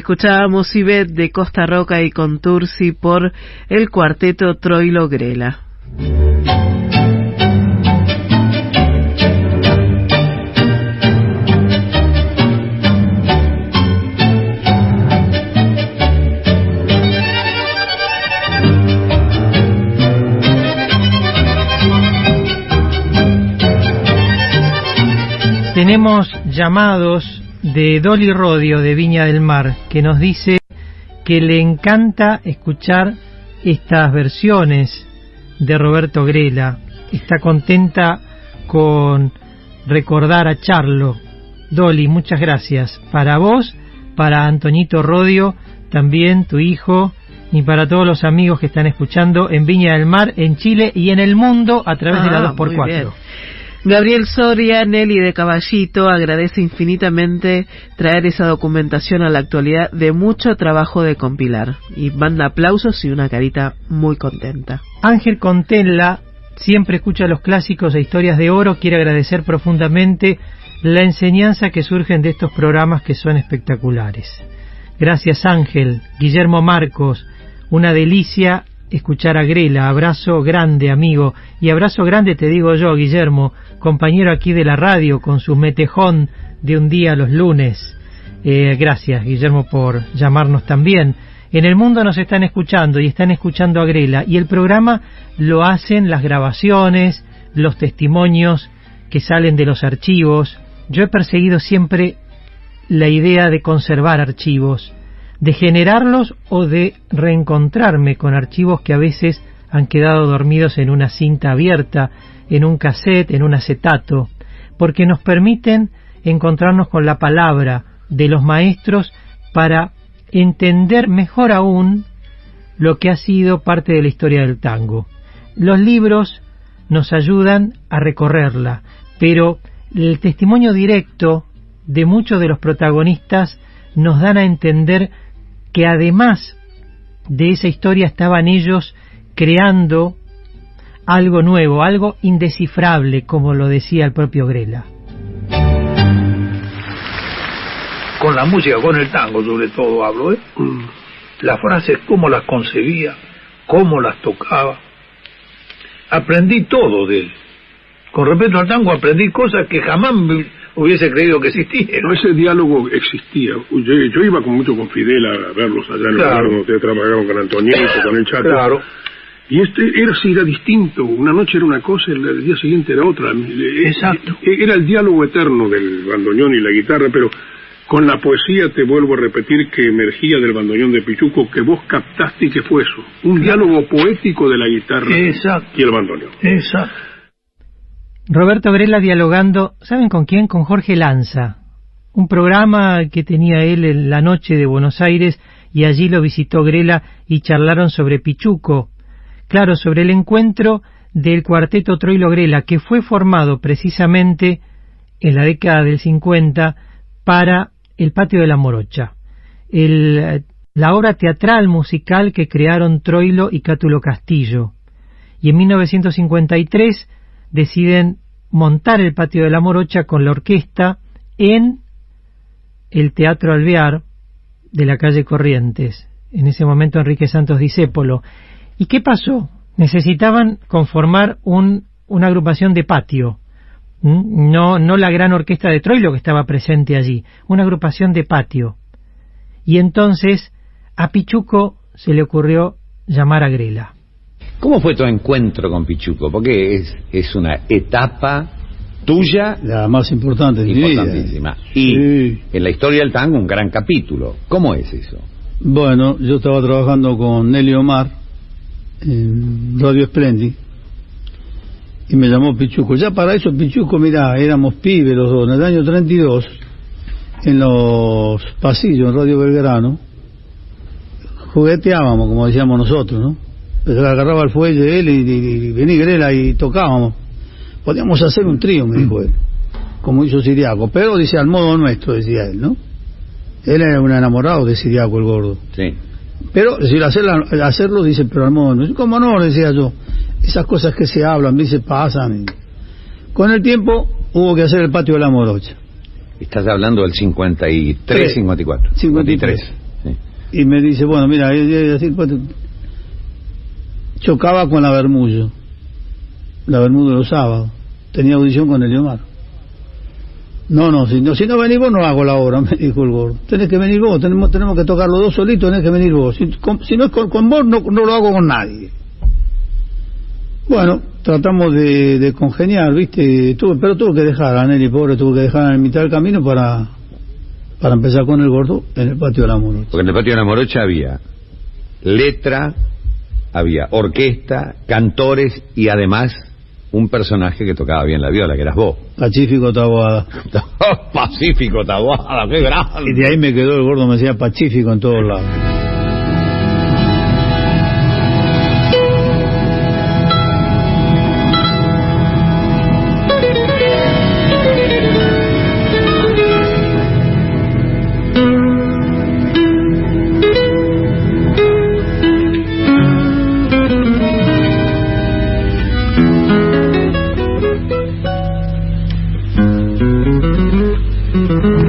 Escuchábamos Ibet de Costa Roca y Contursi por el cuarteto Troilo Grela. Tenemos llamados de Dolly Rodio de Viña del Mar que nos dice que le encanta escuchar estas versiones de Roberto Grela. Está contenta con recordar a Charlo. Dolly, muchas gracias. Para vos, para Antonito Rodio, también tu hijo, y para todos los amigos que están escuchando en Viña del Mar, en Chile y en el mundo a través de la 2x4. Gabriel Soria, Nelly de Caballito, agradece infinitamente traer esa documentación a la actualidad de mucho trabajo de compilar. Y manda aplausos y una carita muy contenta. Ángel Contella siempre escucha los clásicos e historias de oro, quiere agradecer profundamente la enseñanza que surgen de estos programas que son espectaculares. Gracias Ángel, Guillermo Marcos, una delicia escuchar a Grela, abrazo grande amigo, y abrazo grande te digo yo, Guillermo, compañero aquí de la radio con su metejón de un día los lunes. Eh, gracias, Guillermo, por llamarnos también. En el mundo nos están escuchando y están escuchando a Grela y el programa lo hacen las grabaciones, los testimonios que salen de los archivos. Yo he perseguido siempre la idea de conservar archivos, de generarlos o de reencontrarme con archivos que a veces han quedado dormidos en una cinta abierta, en un cassette, en un acetato, porque nos permiten encontrarnos con la palabra de los maestros para entender mejor aún lo que ha sido parte de la historia del tango. Los libros nos ayudan a recorrerla, pero el testimonio directo de muchos de los protagonistas nos dan a entender que además de esa historia estaban ellos creando algo nuevo, algo indescifrable, como lo decía el propio Grela. con la música, con el tango sobre todo hablo, ¿eh? Mm. Las frases, cómo las concebía, cómo las tocaba. Aprendí todo de él. Con respecto al tango aprendí cosas que jamás hubiese creído que existían. ese diálogo existía. Yo, iba con mucho con Fidel a verlos allá en claro. el ustedes trabajaron con Antonio, con el Chaco. Claro. Y este era, sí, era distinto. Una noche era una cosa, el día siguiente era otra. Exacto. Era el diálogo eterno del bandoneón y la guitarra, pero con la poesía te vuelvo a repetir que emergía del bandoneón de Pichuco, que vos captaste y que fue eso. Un diálogo poético de la guitarra y el bandoneón. Exacto. Roberto Grela dialogando, ¿saben con quién? Con Jorge Lanza. Un programa que tenía él en la noche de Buenos Aires y allí lo visitó Grela y charlaron sobre Pichuco. Claro, sobre el encuentro del cuarteto Troilo Grela, que fue formado precisamente en la década del 50 para el patio de la Morocha, la obra teatral musical que crearon Troilo y Cátulo Castillo. Y en 1953 deciden montar el patio de la Morocha con la orquesta en el Teatro Alvear de la calle Corrientes. En ese momento Enrique Santos Discépolo. ¿Y qué pasó? Necesitaban conformar un, una agrupación de patio no, no la gran orquesta de Troilo que estaba presente allí, una agrupación de patio. Y entonces a Pichuco se le ocurrió llamar a Grela. ¿Cómo fue tu encuentro con Pichuco? Porque es, es una etapa tuya. La más importante de Importantísima. Y en la historia del tango un gran capítulo. ¿Cómo es eso? Bueno, yo estaba trabajando con Nelly Omar en Radio Splendid y me llamó Pichuco. Ya para eso, Pichuco, mira, éramos pibes los dos, en el año 32, en los pasillos en Radio Belgrano, jugueteábamos, como decíamos nosotros, ¿no? Pues agarraba el fuelle él y, y, vení Grela y tocábamos. Podíamos hacer un trío, me dijo él, como hizo Siriaco, pero dice al modo nuestro, decía él, ¿no? Él era un enamorado de Siriaco, el gordo. Sí. Pero si hacerlo, hacerlo dice, pero al modo nuestro. ¿Cómo no? Decía yo esas cosas que se hablan, se pasan. Con el tiempo hubo que hacer el patio de la morocha. Estás hablando del 53, 54. 53. Y me dice, bueno, mira, pues, chocaba con la Bermullo. La Bermullo los sábados. Tenía audición con el Omar. No, no, si no, si no venís vos no hago la obra, me dijo el gordo. Tenés que venir vos, tenemos, tenemos que tocar los dos solitos, tenés que venir vos. Si, no es con, vos, no, no lo hago con nadie. Bueno, tratamos de, congeniar, ¿viste? Tuve, pero tuvo que dejar, a Nelly pobre tuvo que dejar en mitad del camino para, para empezar con el gordo en el patio de la morocha. Porque en el patio de la morocha había letra, había orquesta, cantores y además un personaje que tocaba bien la viola, que eras vos. Pacífico Taboada. Pacífico Taboada, qué grande. Y de ahí me quedó el gordo, me decía Pacífico en todos lados. Müzik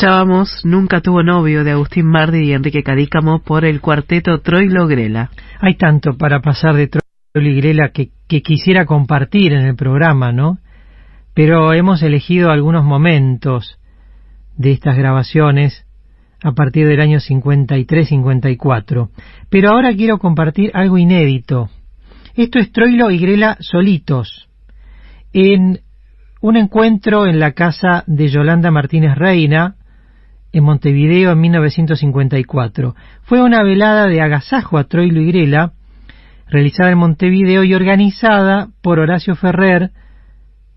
Escuchábamos Nunca tuvo novio de Agustín Mardi y Enrique Cadícamo por el cuarteto Troilo Grela. Hay tanto para pasar de Troilo y Grela que, que quisiera compartir en el programa, ¿no? Pero hemos elegido algunos momentos de estas grabaciones a partir del año 53-54. Pero ahora quiero compartir algo inédito. Esto es Troilo y Grela solitos, en un encuentro en la casa de Yolanda Martínez Reina, en Montevideo en 1954. Fue una velada de agasajo a Troilo y Grela, realizada en Montevideo y organizada por Horacio Ferrer,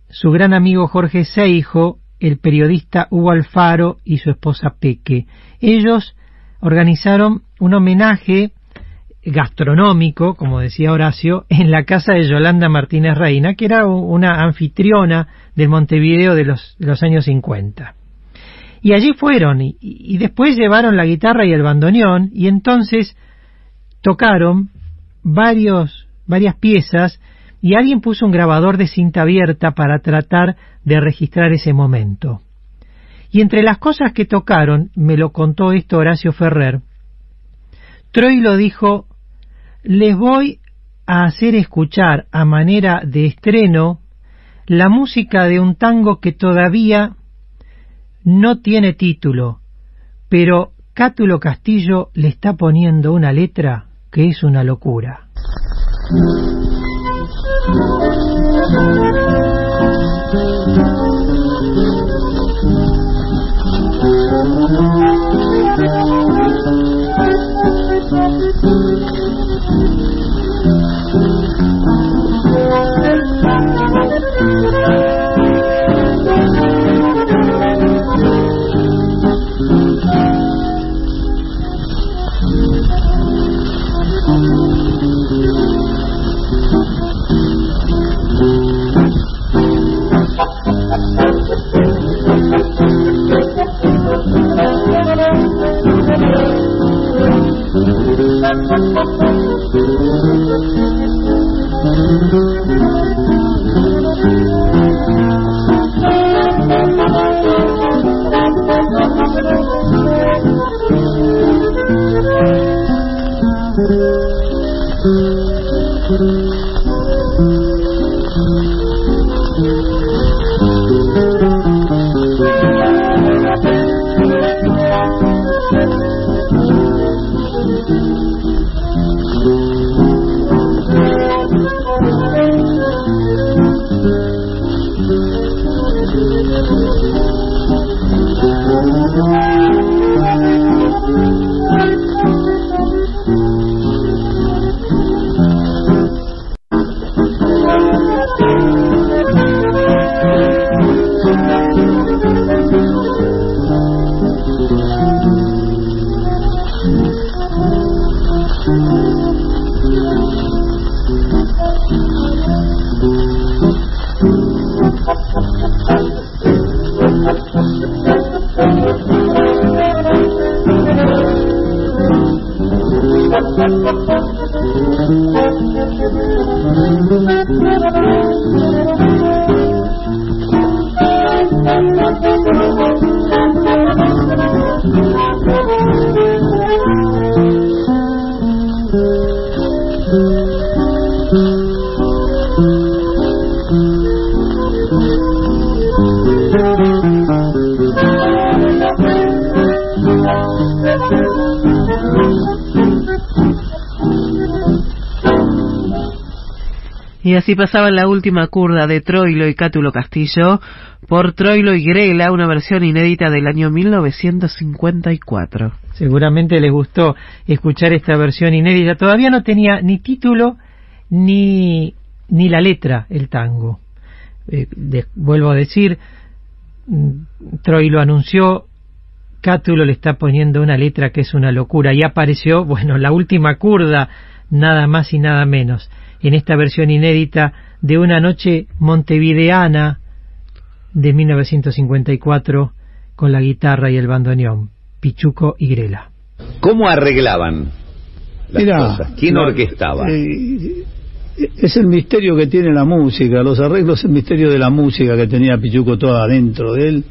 su gran amigo Jorge Seijo, el periodista Hugo Alfaro y su esposa Peque. Ellos organizaron un homenaje gastronómico, como decía Horacio, en la casa de Yolanda Martínez Reina, que era una anfitriona del Montevideo de los, de los años 50. Y allí fueron, y, después llevaron la guitarra y el bandoneón, y entonces tocaron varios, varias piezas, y alguien puso un grabador de cinta abierta para tratar de registrar ese momento. Y entre las cosas que tocaron, me lo contó esto Horacio Ferrer, Troilo dijo, les voy a hacer escuchar a manera de estreno la música de un tango que todavía no tiene título, pero Cátulo Castillo le está poniendo una letra que es una locura. Y Así pasaba la última curda de Troilo y Cátulo Castillo por Troilo y Grela, una versión inédita del año 1954. Seguramente les gustó escuchar esta versión inédita. Todavía no tenía ni título ni, ni la letra el tango. Eh, de, vuelvo a decir, mm, Troilo anunció, Cátulo le está poniendo una letra que es una locura y apareció, bueno, la última curda, nada más y nada menos en esta versión inédita de una noche montevideana de 1954 con la guitarra y el bandoneón, Pichuco y Grela. ¿Cómo arreglaban las Mira, cosas? ¿Quién no, orquestaba? eh, es el misterio que tiene la música, los arreglos es el misterio de la música que tenía Pichuco toda adentro de él.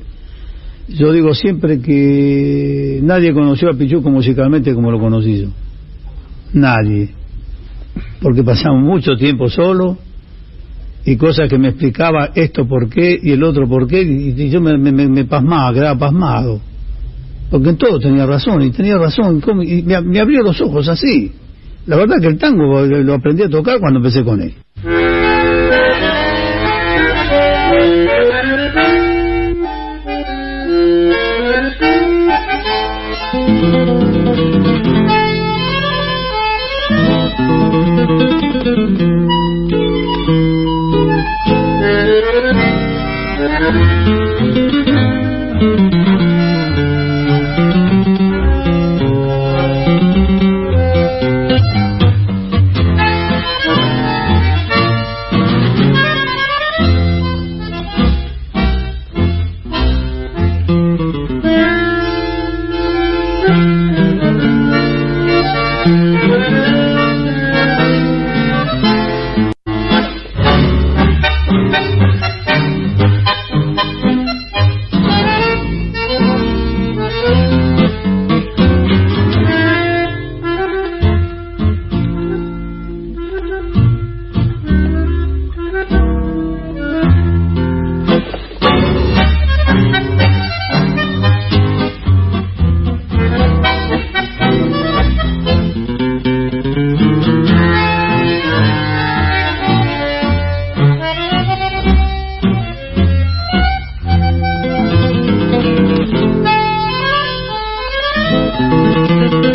Yo digo siempre que nadie conoció a Pichuco musicalmente como lo conocí yo. Nadie. Porque pasamos mucho tiempo solo y cosas que me explicaba esto por qué y el otro por qué y, yo me, me, me pasmaba, quedaba pasmado. Porque en todo tenía razón y tenía razón y me, me abrió los ojos así. La verdad que el tango lo aprendí a tocar cuando empecé con él.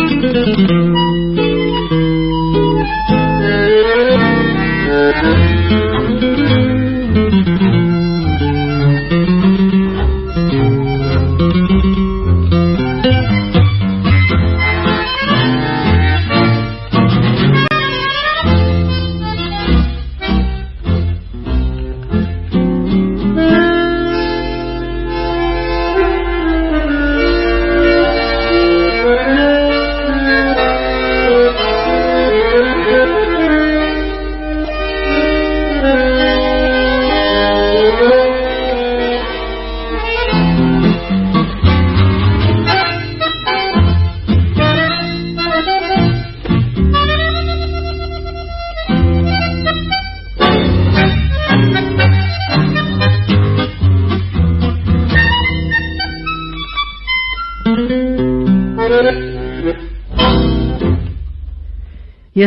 Y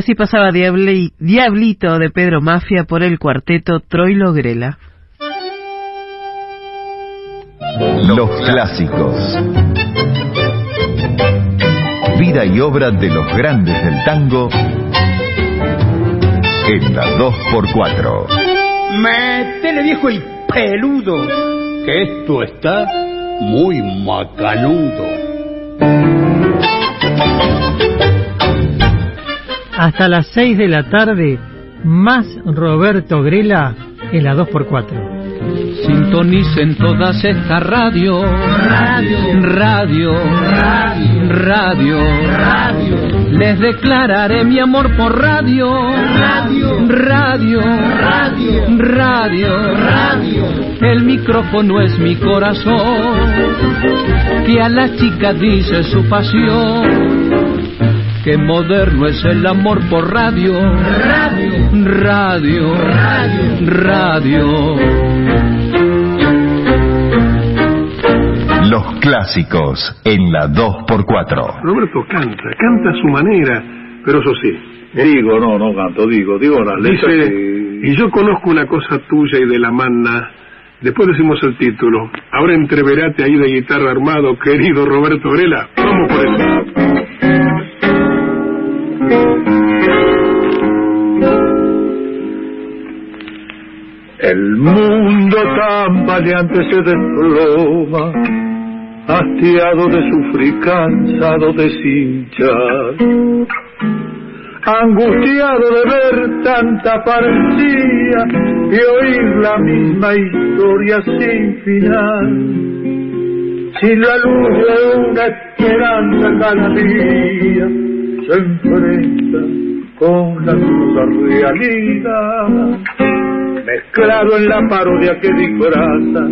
así pasaba Diabli- Diablito de Pedro Mafia por el cuarteto Troilo Grela. Los clásicos. Vida y obra de los grandes del tango en la 2x4. Métele viejo el peludo, que esto está muy macanudo. Hasta las 6 de la tarde, más Roberto Grela en la 2x4. Sintonicen todas estas radio, radio, radio, radio, radio. Les declararé mi amor por radio, radio, radio, radio, radio, radio. El micrófono es mi corazón, que a la chica dice su pasión. Qué moderno es el amor por radio, radio, radio, radio, Los clásicos en la 2x4. Roberto canta, canta a su manera, pero eso sí. Digo, no, no canto, digo, digo las letras Dice, que- y yo conozco una cosa tuya y de la manna. Después decimos el título. Ahora entreverate ahí de guitarra armado, querido Roberto Grela. Vamos por eso. El mundo tan valiente se desploma, hastiado de sufrir, cansado de cinchar, angustiado de ver tanta parecía y oír la misma historia sin final. Sin la luz de una esperanza cada día se enfrenta con la cruda realidad mezclado en la parodia que disfraza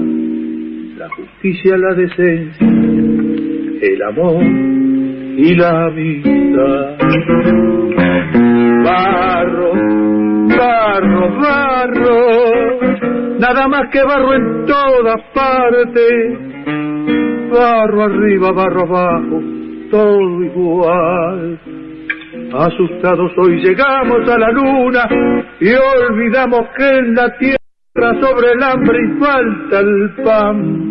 la justicia, la decencia, el amor y la amistad. Barro, barro, barro, nada más que barro en todas partes, barro arriba, barro abajo, todo igual. Asustados hoy llegamos a la luna y olvidamos que en la tierra sobre el hambre y falta el pan.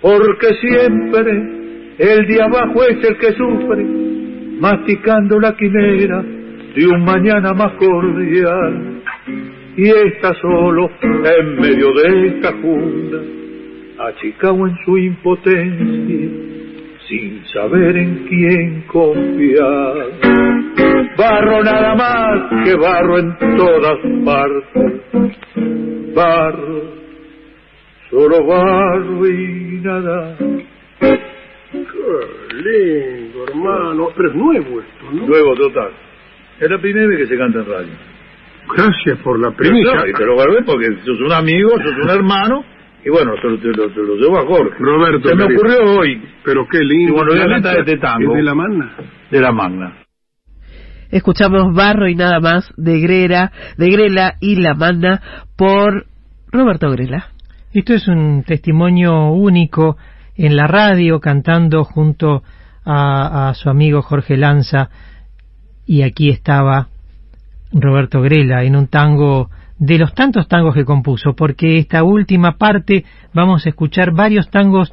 Porque siempre el de abajo es el que sufre, masticando la quimera de un mañana más cordial. Y está solo en medio de esta jungla, achicado en su impotencia sin saber en quién confiar. Barro nada más que barro en todas partes. Barro, solo barro y nada. Qué lindo, hermano. Pero es nuevo esto, ¿no? Luego, total. Es la primera vez que se canta en radio. Gracias por la Pero primicia. no, y te lo grabé porque sos un amigo, sos un hermano, y bueno, te, lo- te lo- lo llevo a Jorge. Roberto. Se me querido. ocurrió hoy, Pero qué lindo. y bueno, voy a La cantar letra este tango. es de la magna. de la Magna. Escuchamos Barro y nada más de Grera, de Grela y La Magna por Roberto Grela. Esto es un testimonio único en la radio, cantando junto a, a su amigo Jorge Lanza, y aquí estaba Roberto Grela en un tango de los tantos tangos que compuso, porque esta última parte vamos a escuchar varios tangos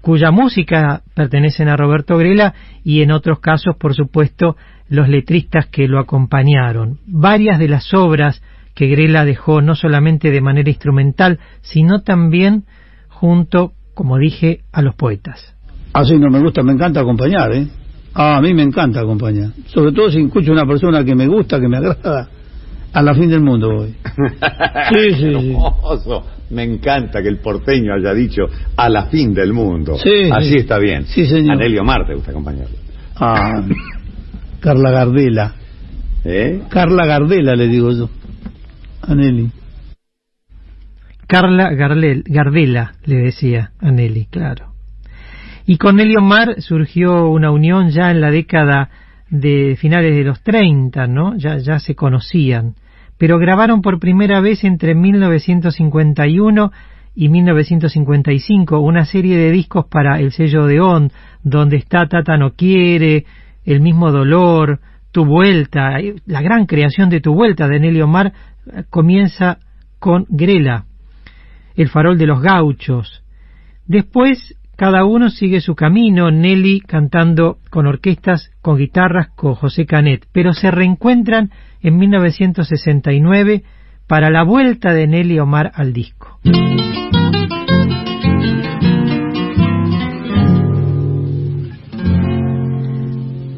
cuya música pertenecen a Roberto Grela y en otros casos, por supuesto, los letristas que lo acompañaron. Varias de las obras que Grela dejó no solamente de manera instrumental, sino también junto, como dije, a los poetas. Así no me gusta, me encanta acompañar, ¿eh? Ah, a mí me encanta acompañar. Sobre todo si escucho una persona que me gusta, que me agrada. A la fin del mundo voy. Sí, sí, sí. Hermoso. Me encanta que el porteño haya dicho a la fin del mundo. Sí, Así sí. está bien. Sí, señor. A Nelly Omar te gusta acompañarlo. Ah, Carla Gardela. ¿Eh? Carla Gardela le digo yo. A Nelly. Carla Garlel- Gardela, le decía a Nelly, claro. Y con Nelly Omar surgió una unión ya en la década de finales de los 30, ¿no? Ya, ya se conocían. Pero grabaron por primera vez entre 1951 y 1955 una serie de discos para el sello de On, donde está Tata no quiere, El mismo dolor, Tu vuelta, la gran creación de Tu vuelta de Nelly Omar eh, comienza con Grela, El farol de los gauchos. Después cada uno sigue su camino, Nelly cantando con orquestas, con guitarras, con José Canet, pero se reencuentran en 1969 para la vuelta de Nelly Omar al disco.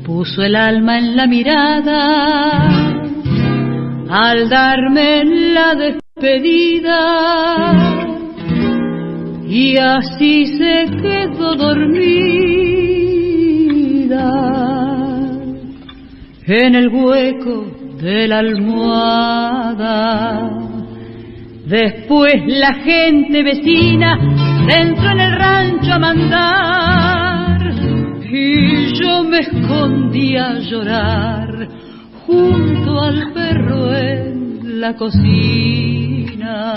Puso el alma en la mirada al darme la despedida y así se quedó dormida en el hueco de la almohada. Después la gente vecina entró en el rancho a mandar y yo me escondí a llorar junto al perro en la cocina.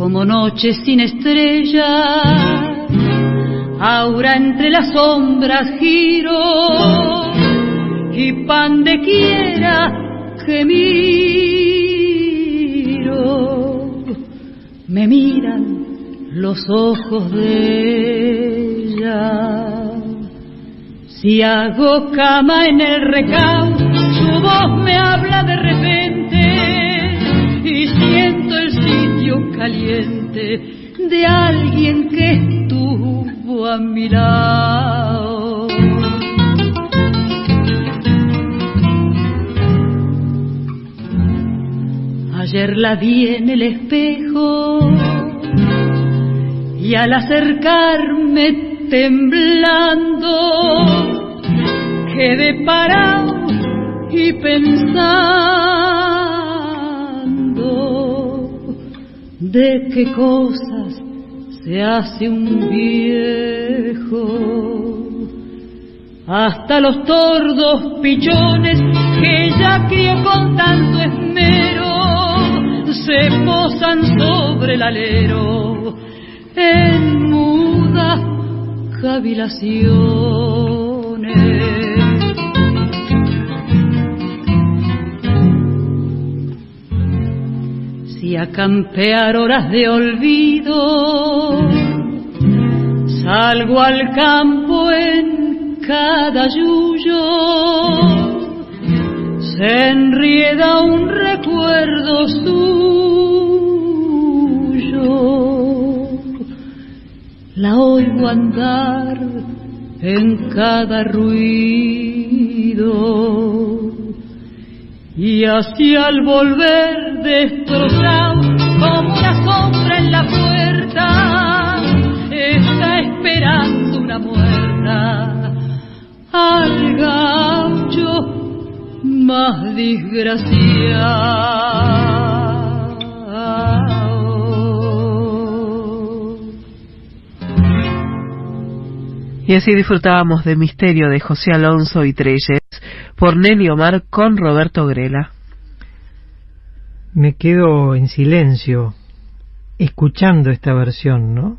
Como noche sin estrella, aura entre las sombras giro y pan de quiera que miro, me miran los ojos de ella. Si hago cama en el recao, su voz me habla de caliente de alguien que estuvo a mi lado. Ayer la vi en el espejo y al acercarme temblando quedé parado y pensando de qué cosas se hace un viejo. Hasta los tordos pichones que ya crió con tanto esmero se posan sobre el alero en mudas cavilaciones. Si a campear horas de olvido salgo al campo en cada yuyo, se enrieda un recuerdo suyo. La oigo andar en cada ruido y así al volver destrozado como una sombra en la puerta está esperando una muerta al gaucho más desgraciado. Y así disfrutábamos de Misterio de José Alonso y Treyes por Nelly Omar con Roberto Grela. Me quedo en silencio escuchando esta versión, ¿no?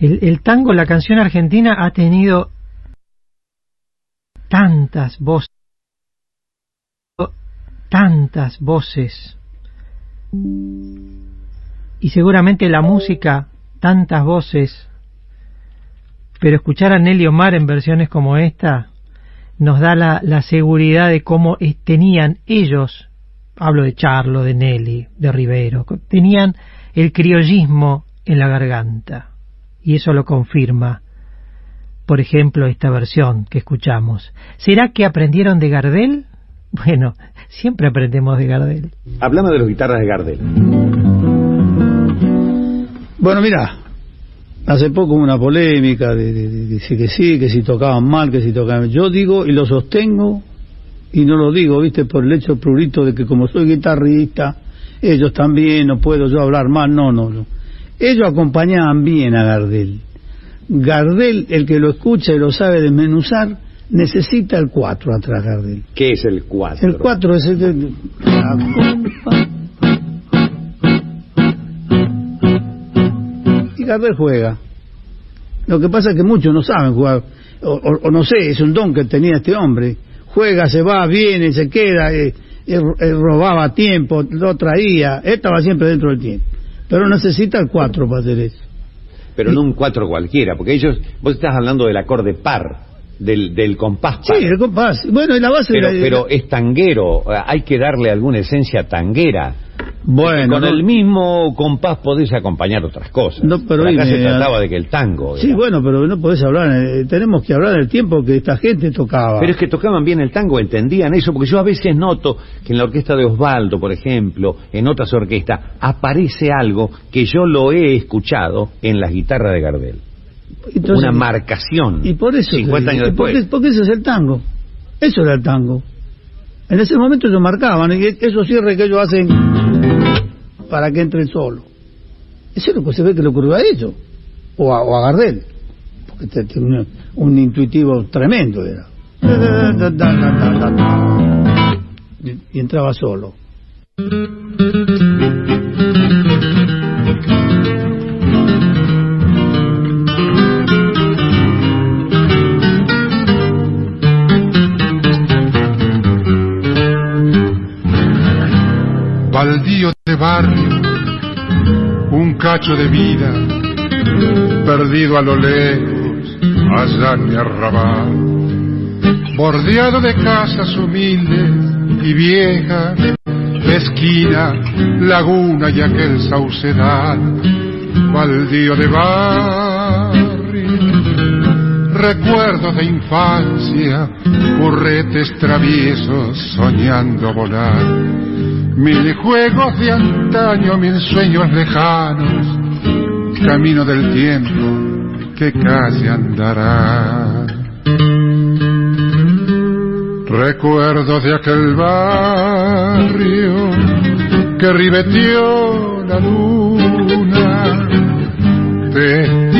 El, el, tango, la canción argentina ha tenido tantas voces, tantas voces, y seguramente la música, tantas voces, pero escuchar a Nelly Omar en versiones como esta nos da la, la seguridad de cómo tenían ellos, hablo de Charlo, de Nelly, de Rivero, tenían el criollismo en la garganta y eso lo confirma, por ejemplo, esta versión que escuchamos. ¿Será que aprendieron de Gardel? Bueno, siempre aprendemos de Gardel. Hablamos de las guitarras de Gardel. Bueno, mira, hace poco hubo una polémica de, de, de, que sí, que si tocaban mal, que si tocaban... Yo digo y lo sostengo y no lo digo, viste, por el hecho prurito de que como soy guitarrista, ellos también, no puedo yo hablar mal, no, no, no ellos acompañaban bien a Gardel. Gardel, el que lo escucha y lo sabe desmenuzar, necesita el 4 atrás Gardel. ¿Qué es el 4? El 4 es el que... Y juega. Lo que pasa es que muchos no saben jugar, o, o, o no sé, es un don que tenía este hombre. Juega, se va, viene, se queda, eh, eh, eh, robaba tiempo, lo traía, estaba siempre dentro del tiempo pero necesita el 4 para hacer eso. Pero no un 4 cualquiera, porque ellos, vos estás hablando del acorde par, del, del compás. Sí, el compás. Bueno, la base pero, de la... pero es tanguero, hay que darle alguna esencia tanguera. Bueno, con no, el mismo compás podés acompañar otras cosas. No, pero acá dime, se trataba de que el tango. Sí, era. bueno, pero no podés hablar. eh, tenemos que hablar del tiempo que esta gente tocaba. Pero es que tocaban bien el tango, entendían eso, porque yo a veces noto que en la orquesta de Osvaldo, por ejemplo, en otras orquestas, aparece algo que yo lo he escuchado en las guitarras de Gardel. Entonces, Una marcación. Y por eso. 50 te digo, años y porque, después. porque eso es el tango. Eso era el tango. En ese momento ellos marcaban, y esos cierres que ellos hacen para que entre solo. Eso es lo que se ve que le ocurrió a ellos, o a, o a Gardel, porque te- te- un, un intuitivo tremendo era. Y, y entraba solo. De barrio, un cacho de vida, perdido a lo lejos, allá en mi arrabal, bordeado de casas humildes y viejas, esquina, laguna y aquel saucedal, baldío de barrio, recuerdos de infancia, curretes traviesos soñando volar mil juegos de antaño, mil sueños lejanos, camino del tiempo que casi andará. Recuerdos de aquel barrio que ribeteó la luna, testigo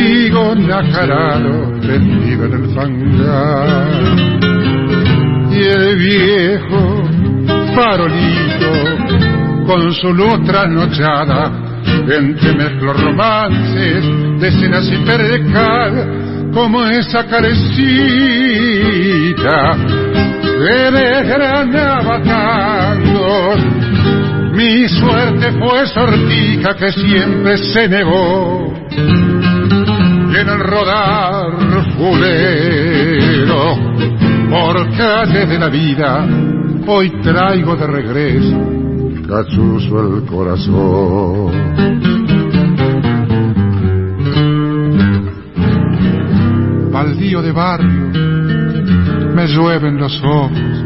nacarado tendido en el fangar, y el viejo farolito con su luz trasnochada entremezcló romances de escenas y percal como esa carecita que desgranaba tangos mi suerte fue sortija que siempre se negó en el rodar fulero por calles de la vida hoy traigo de regreso cachuzo el corazón. Baldío de barrio, me llueven los ojos,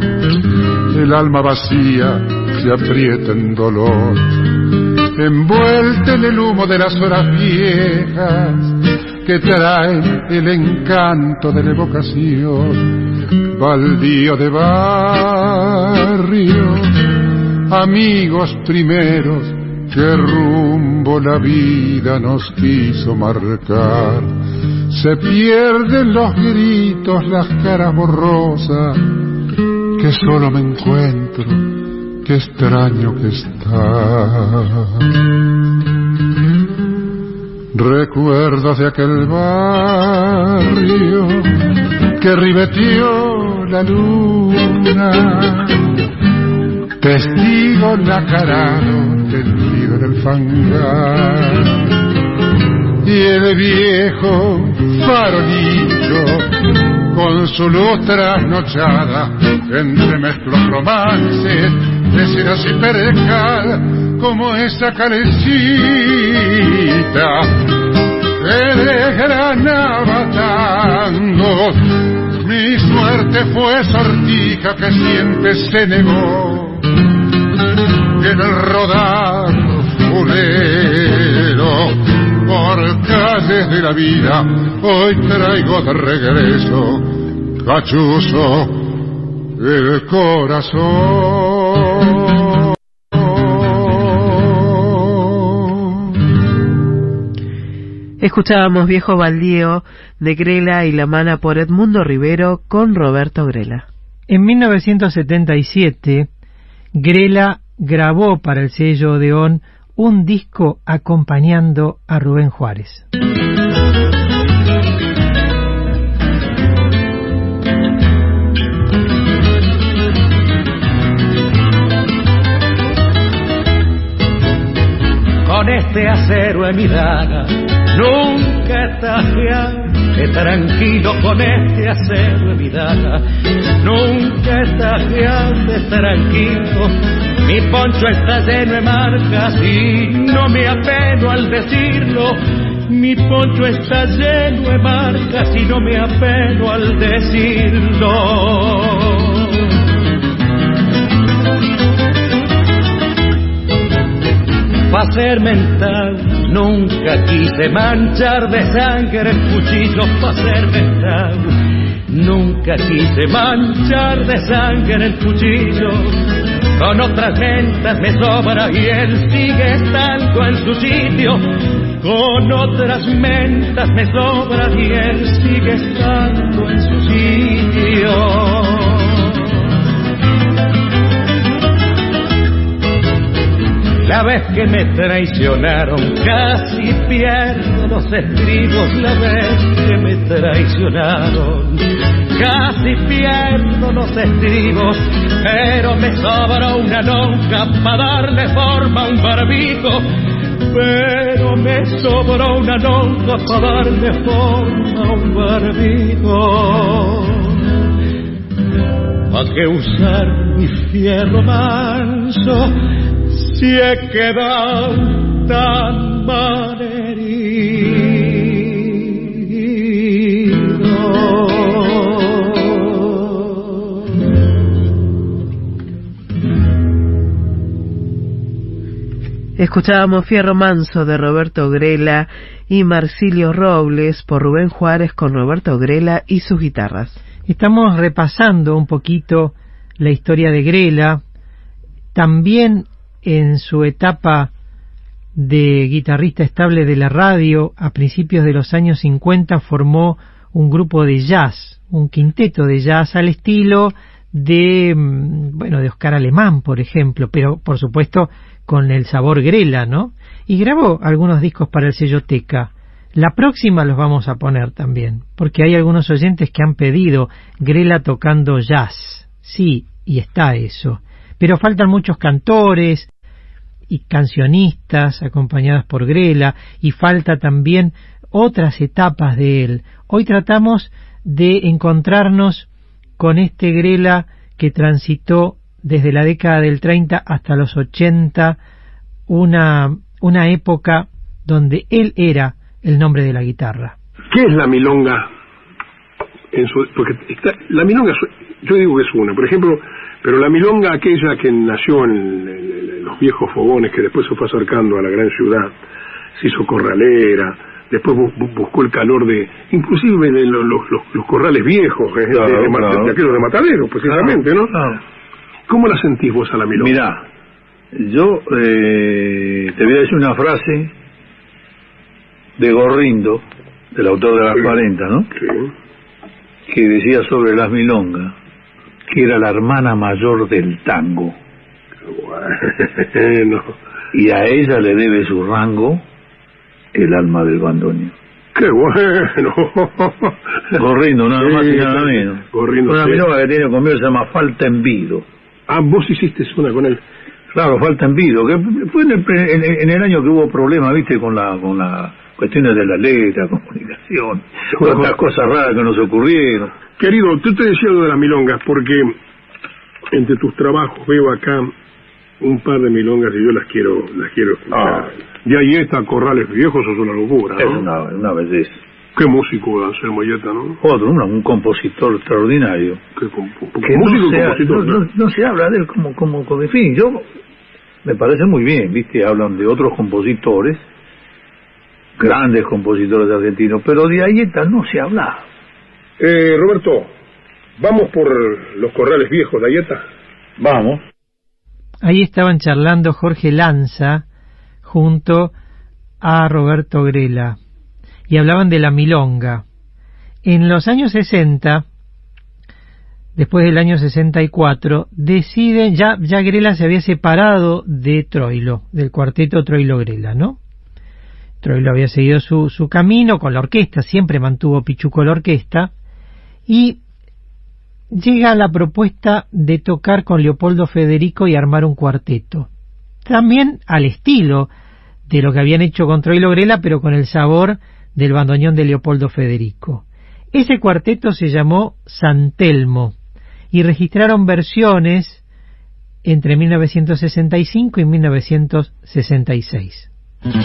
el alma vacía se aprieta en dolor, envuelta en el humo de las horas viejas que trae el encanto de la evocación, baldío de barrio, amigos primeros, que rumbo la vida nos quiso marcar. Se pierden los gritos, las caras borrosas, que solo me encuentro, qué extraño que está. Recuerdos de aquel barrio que ribeteó la luna, testigo nacarado tendido en el fangar, y el viejo farolillo con su luz trasnochada entremezcló romances de ceras y percal como esa calecita que desgranaba tango. Mi suerte fue sortija que siempre se negó en el rodar fulero por calles de la vida. Hoy traigo de regreso cachuzo el corazón. Escuchábamos Viejo Baldío de Grela y La Mana por Edmundo Rivero con Roberto Grela. En 1977, Grela grabó para el sello Odeón un disco acompañando a Rubén Juárez. Con este acero en mi daga Nunca estajeaste tranquilo con este acero en mi daga. Nunca estajeaste tranquilo. Mi poncho está lleno de marcas y no me apeno al decirlo. Mi poncho está lleno de marcas y no me apeno al decirlo. Pa' ser mental, nunca quise manchar de sangre el cuchillo pa' ser mental. Nunca quise manchar de sangre el cuchillo. Con otras mentas me sobra y él sigue estando en su sitio. Con otras mentas me sobra y él sigue estando en su sitio. La vez que me traicionaron casi pierdo los estribos. La vez que me traicionaron casi pierdo los estribos. Pero me sobra una lonja para darle forma a un barbijo. Pero me sobra una lonja para darle forma a un barbijo. ¿Para qué usar mi fierro manso? Si he quedado tan Escuchábamos Fierro Manso de Roberto Grela y Marcilio Robles por Rubén Juárez con Roberto Grela y sus guitarras. Estamos repasando un poquito la historia de Grela, también en su etapa de guitarrista estable de la radio, a principios de los años 50 formó un grupo de jazz, un quinteto de jazz al estilo de, mm, bueno, de Oscar Alemán, por ejemplo, pero por supuesto con el sabor grela, ¿no? Y grabó algunos discos para el sello Teca. La próxima los vamos a poner también, porque hay algunos oyentes que han pedido Grela tocando jazz. Sí, y está eso pero faltan muchos cantores y cancionistas acompañadas por Grela y falta también otras etapas de él. Hoy tratamos de encontrarnos con este Grela que transitó desde la década del 30 hasta los 80, una, una época donde él era el nombre de la guitarra. ¿Qué es la milonga? porque la milonga, yo digo que es una. Por ejemplo, pero la milonga aquella que nació en, los viejos fogones, que después se fue acercando a la gran ciudad, se hizo corralera, después bu- bu- buscó el calor de, inclusive de los, los, los- los corrales viejos, eh, de- Claro, de, claro. de aquellos de Matadero, precisamente, ¿no? ¿Cómo la sentís vos a la milonga? Mirá, yo eh, te voy a decir una frase de Gorrindo, del autor de las 40, ¿no? Que decía sobre las milongas que era la hermana mayor del tango. Bueno. Y a ella le debe su rango el alma del bandoneón. ¡Qué bueno! Gorrindo, nada más y nada menos. Gorrindo, Una milonga que tiene conmigo se llama Falta en Vido. Ah, vos hiciste una con él. Claro, Falta en Vido, que fue en el, en, en el año que hubo problemas, viste, con la con las cuestiones de la letra, comunicación, Bueno. otras cosas raras que nos ocurrieron. Querido, tú te decía lo de las milongas porque entre tus trabajos veo acá un par de milongas y yo las quiero las quiero escuchar. Y ahí está Corrales Viejos, eso es una locura, ¿no? Es una, una belleza. Qué músico Anselmo Yeta, ¿no? Otro, un, un compositor extraordinario. Qué compo- Que músico no, compositor. no, no- no se habla de él como, como, como, en fin, yo me parece muy bien, viste, hablan de otros compositores, grandes compositores argentinos, pero de Ayeta no se habla. Eh, Roberto, vamos por los Corrales Viejos de Ayeta. Vamos. Ahí estaban charlando Jorge Lanza junto a Roberto Grela y hablaban de la milonga. En los años 60, después del año 64, deciden, ya, ya Grela se había separado de Troilo, del cuarteto Troilo-Grela, ¿no? Troilo había seguido su, su camino con la orquesta, siempre mantuvo Pichuco la orquesta, y llega la propuesta de tocar con Leopoldo Federico y armar un cuarteto. También al estilo de lo que habían hecho con Troilo Grela, pero con el sabor del bandoneón de Leopoldo Federico. Ese cuarteto se llamó San Telmo y registraron versiones entre 1965 y 1966. Thank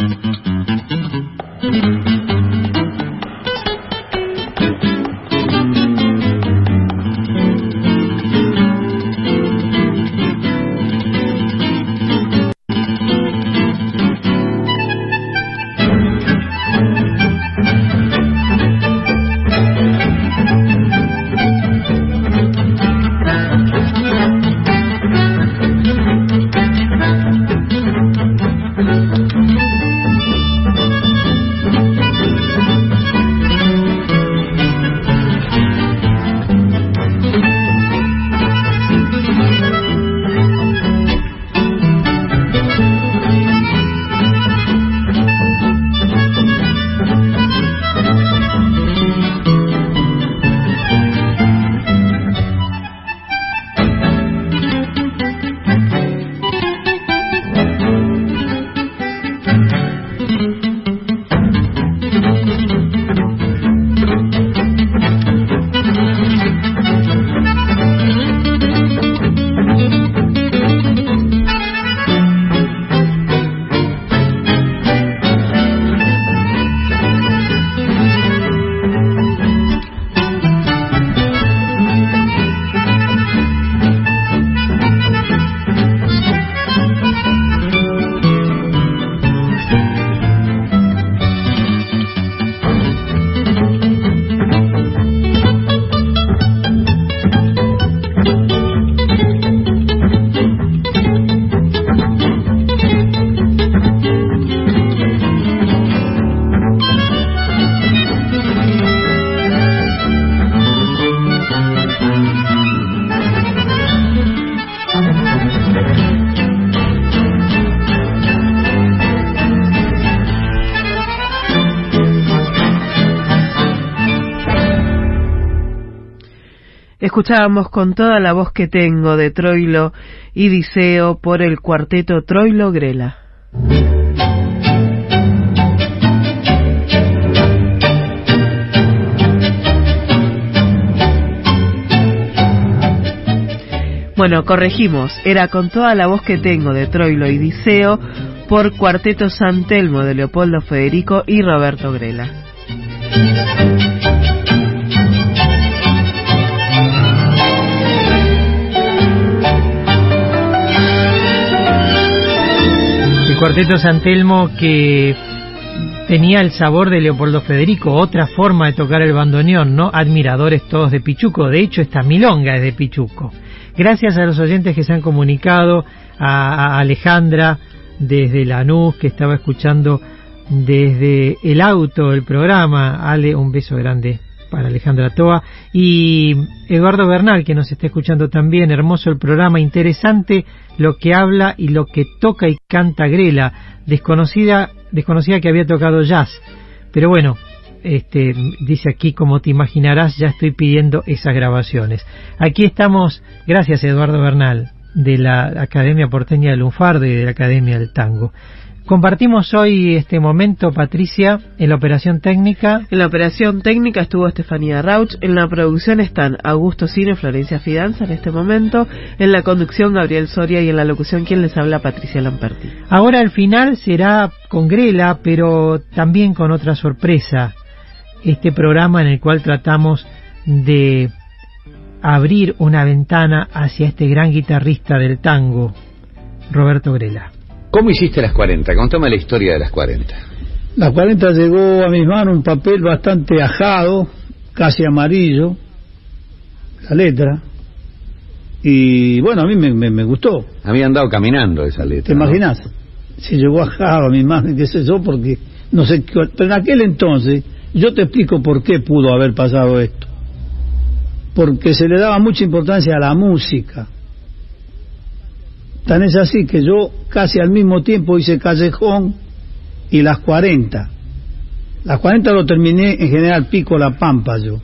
you. Escuchábamos con toda la voz que tengo de Troilo y Diceo por el cuarteto Troilo Grela. Bueno, corregimos, era con toda la voz que tengo de Troilo y Diceo por Cuarteto San Telmo de Leopoldo Federico y Roberto Grela. Cuarteto San Telmo que tenía el sabor de Leopoldo Federico, otra forma de tocar el bandoneón, ¿no? Admiradores todos de Pichuco, de hecho esta milonga es de Pichuco. Gracias a los oyentes que se han comunicado, a, Alejandra desde Lanús que estaba escuchando desde el auto el programa, Ale, un beso grande para Alejandra Toa y Eduardo Bernal que nos está escuchando también, hermoso el programa, interesante lo que habla y lo que toca y canta Grela, desconocida, desconocida que había tocado jazz, pero bueno, este, dice aquí, como te imaginarás, ya estoy pidiendo esas grabaciones. Aquí estamos, gracias Eduardo Bernal, de la Academia Porteña del Lunfardo y de la Academia del Tango. Compartimos hoy este momento, Patricia, en la operación técnica. En la operación técnica estuvo Estefanía Rauch. En la producción están Augusto Cine Florencia Fidanza en este momento. En la conducción Gabriel Soria y en la locución quien les habla Patricia Lamperti. Ahora el final será con Grela, pero también con otra sorpresa. Este programa en el cual tratamos de abrir una ventana hacia este gran guitarrista del tango, Roberto Grela. ¿Cómo hiciste las 40? Contame la historia de las 40. Las 40 llegó a mis manos un papel bastante ajado, casi amarillo, la letra. Y bueno, a mí me, me, me gustó. Había andado caminando esa letra. ¿Te imaginas? Si llegó ajado a mis manos, qué sé yo, porque no sé qué. Pero en aquel entonces, yo te explico por qué pudo haber pasado esto. Porque se le daba mucha importancia a la música Tan es así que yo casi al mismo tiempo hice Callejón y las 40. Las 40 lo terminé en General Pico La Pampa yo.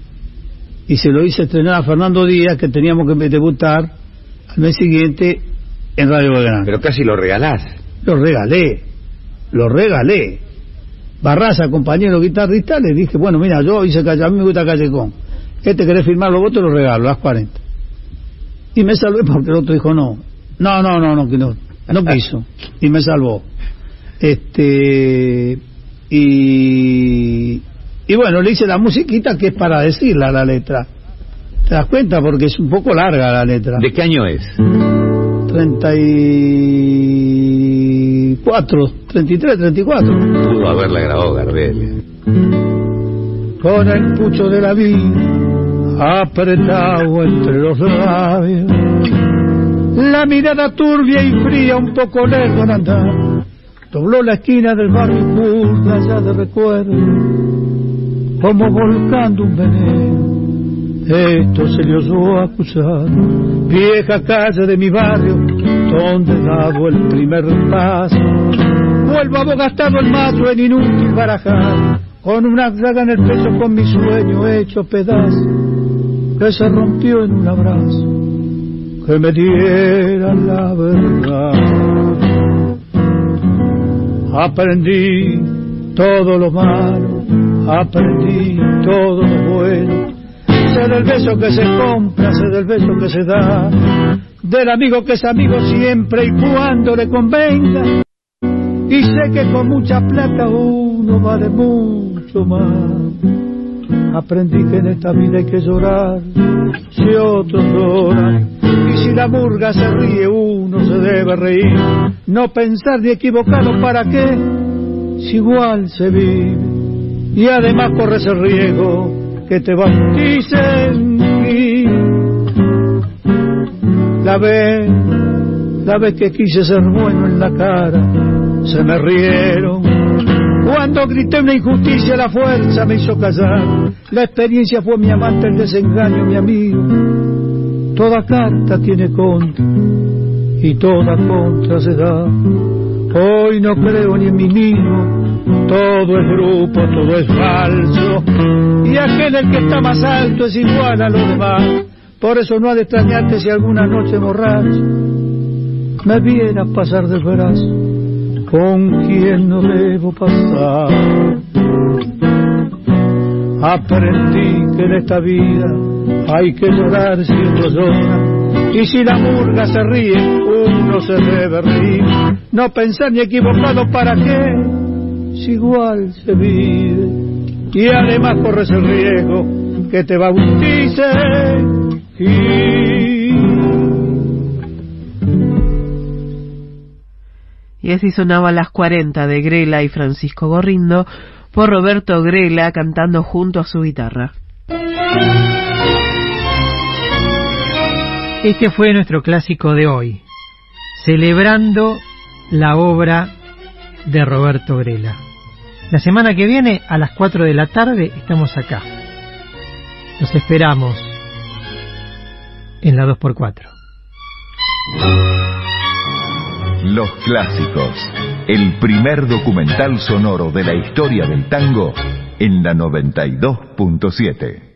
Y se lo hice estrenar a Fernando Díaz, que teníamos que debutar al mes siguiente en Radio Belgrano. Pero casi lo regalás. Lo regalé, lo regalé. Barraza, compañero guitarrista, le dije, bueno, mira, yo hice Callejón, a mí me gusta Callejón. Este querés firmar los votos, lo regalo, las 40. Y me salvé porque el otro dijo, no, no, no, no, no, no, no quiso. Y me salvó. Este. Y. Y bueno, le hice la musiquita que es para decirla la letra. ¿Te das cuenta? Porque es un poco larga la letra. ¿De qué año es? 34, 33, 34. Pudo haberla grabado Gardel. Con el pucho de la vida apretado entre los labios la mirada turbia y fría, un poco lejos andar, dobló la esquina del barrio curva allá de recuerdo, como volcando un veneno. Esto se le osó acusar, vieja calle de mi barrio, donde he dado el primer paso. Vuelvo abogastado el mazo en inútil barajar, con una daga en el pecho con mi sueño hecho pedazo, que se rompió en un abrazo que me diera la verdad. Aprendí todo lo malo, aprendí todo lo bueno. Sé del beso que se compra, sé del beso que se da, del amigo que es amigo siempre y cuando le convenga. Y sé que con mucha plata uno vale mucho más. Aprendí que en esta vida hay que llorar si otros lloran y si la murga se ríe, uno se debe reír. No pensar ni equivocado para qué, si igual se vive. Y además corres el riesgo que te bauticen. La vez, la vez que quise ser bueno en la cara, se me rieron. Cuando grité una injusticia, la fuerza me hizo callar. La experiencia fue mi amante, el desengaño, mi amigo Toda carta tiene contra y toda contra se da. Hoy no creo ni en mí mismo, todo es grupo, todo es falso. Y aquel el que está más alto es igual a los demás. Por eso no ha de extrañarte si alguna noche borracho me viene a pasar del brazo con quien no debo pasar. Aprendí que en esta vida hay que llorar si uno llora. Y si la murga se ríe, uno se debe reír. No pensar ni equivocado para qué, si igual se vive. Y además corres el riesgo que te bautice. Y así sonaba Las 40 de Grela y Francisco Gorrindo por Roberto Grela cantando junto a su guitarra. Este fue nuestro clásico de hoy, celebrando la obra de Roberto Grela. La semana que viene, a las 4 de la tarde, estamos acá. Los esperamos en la 2x4. Los clásicos, el primer documental sonoro de la historia del tango en la 92.7.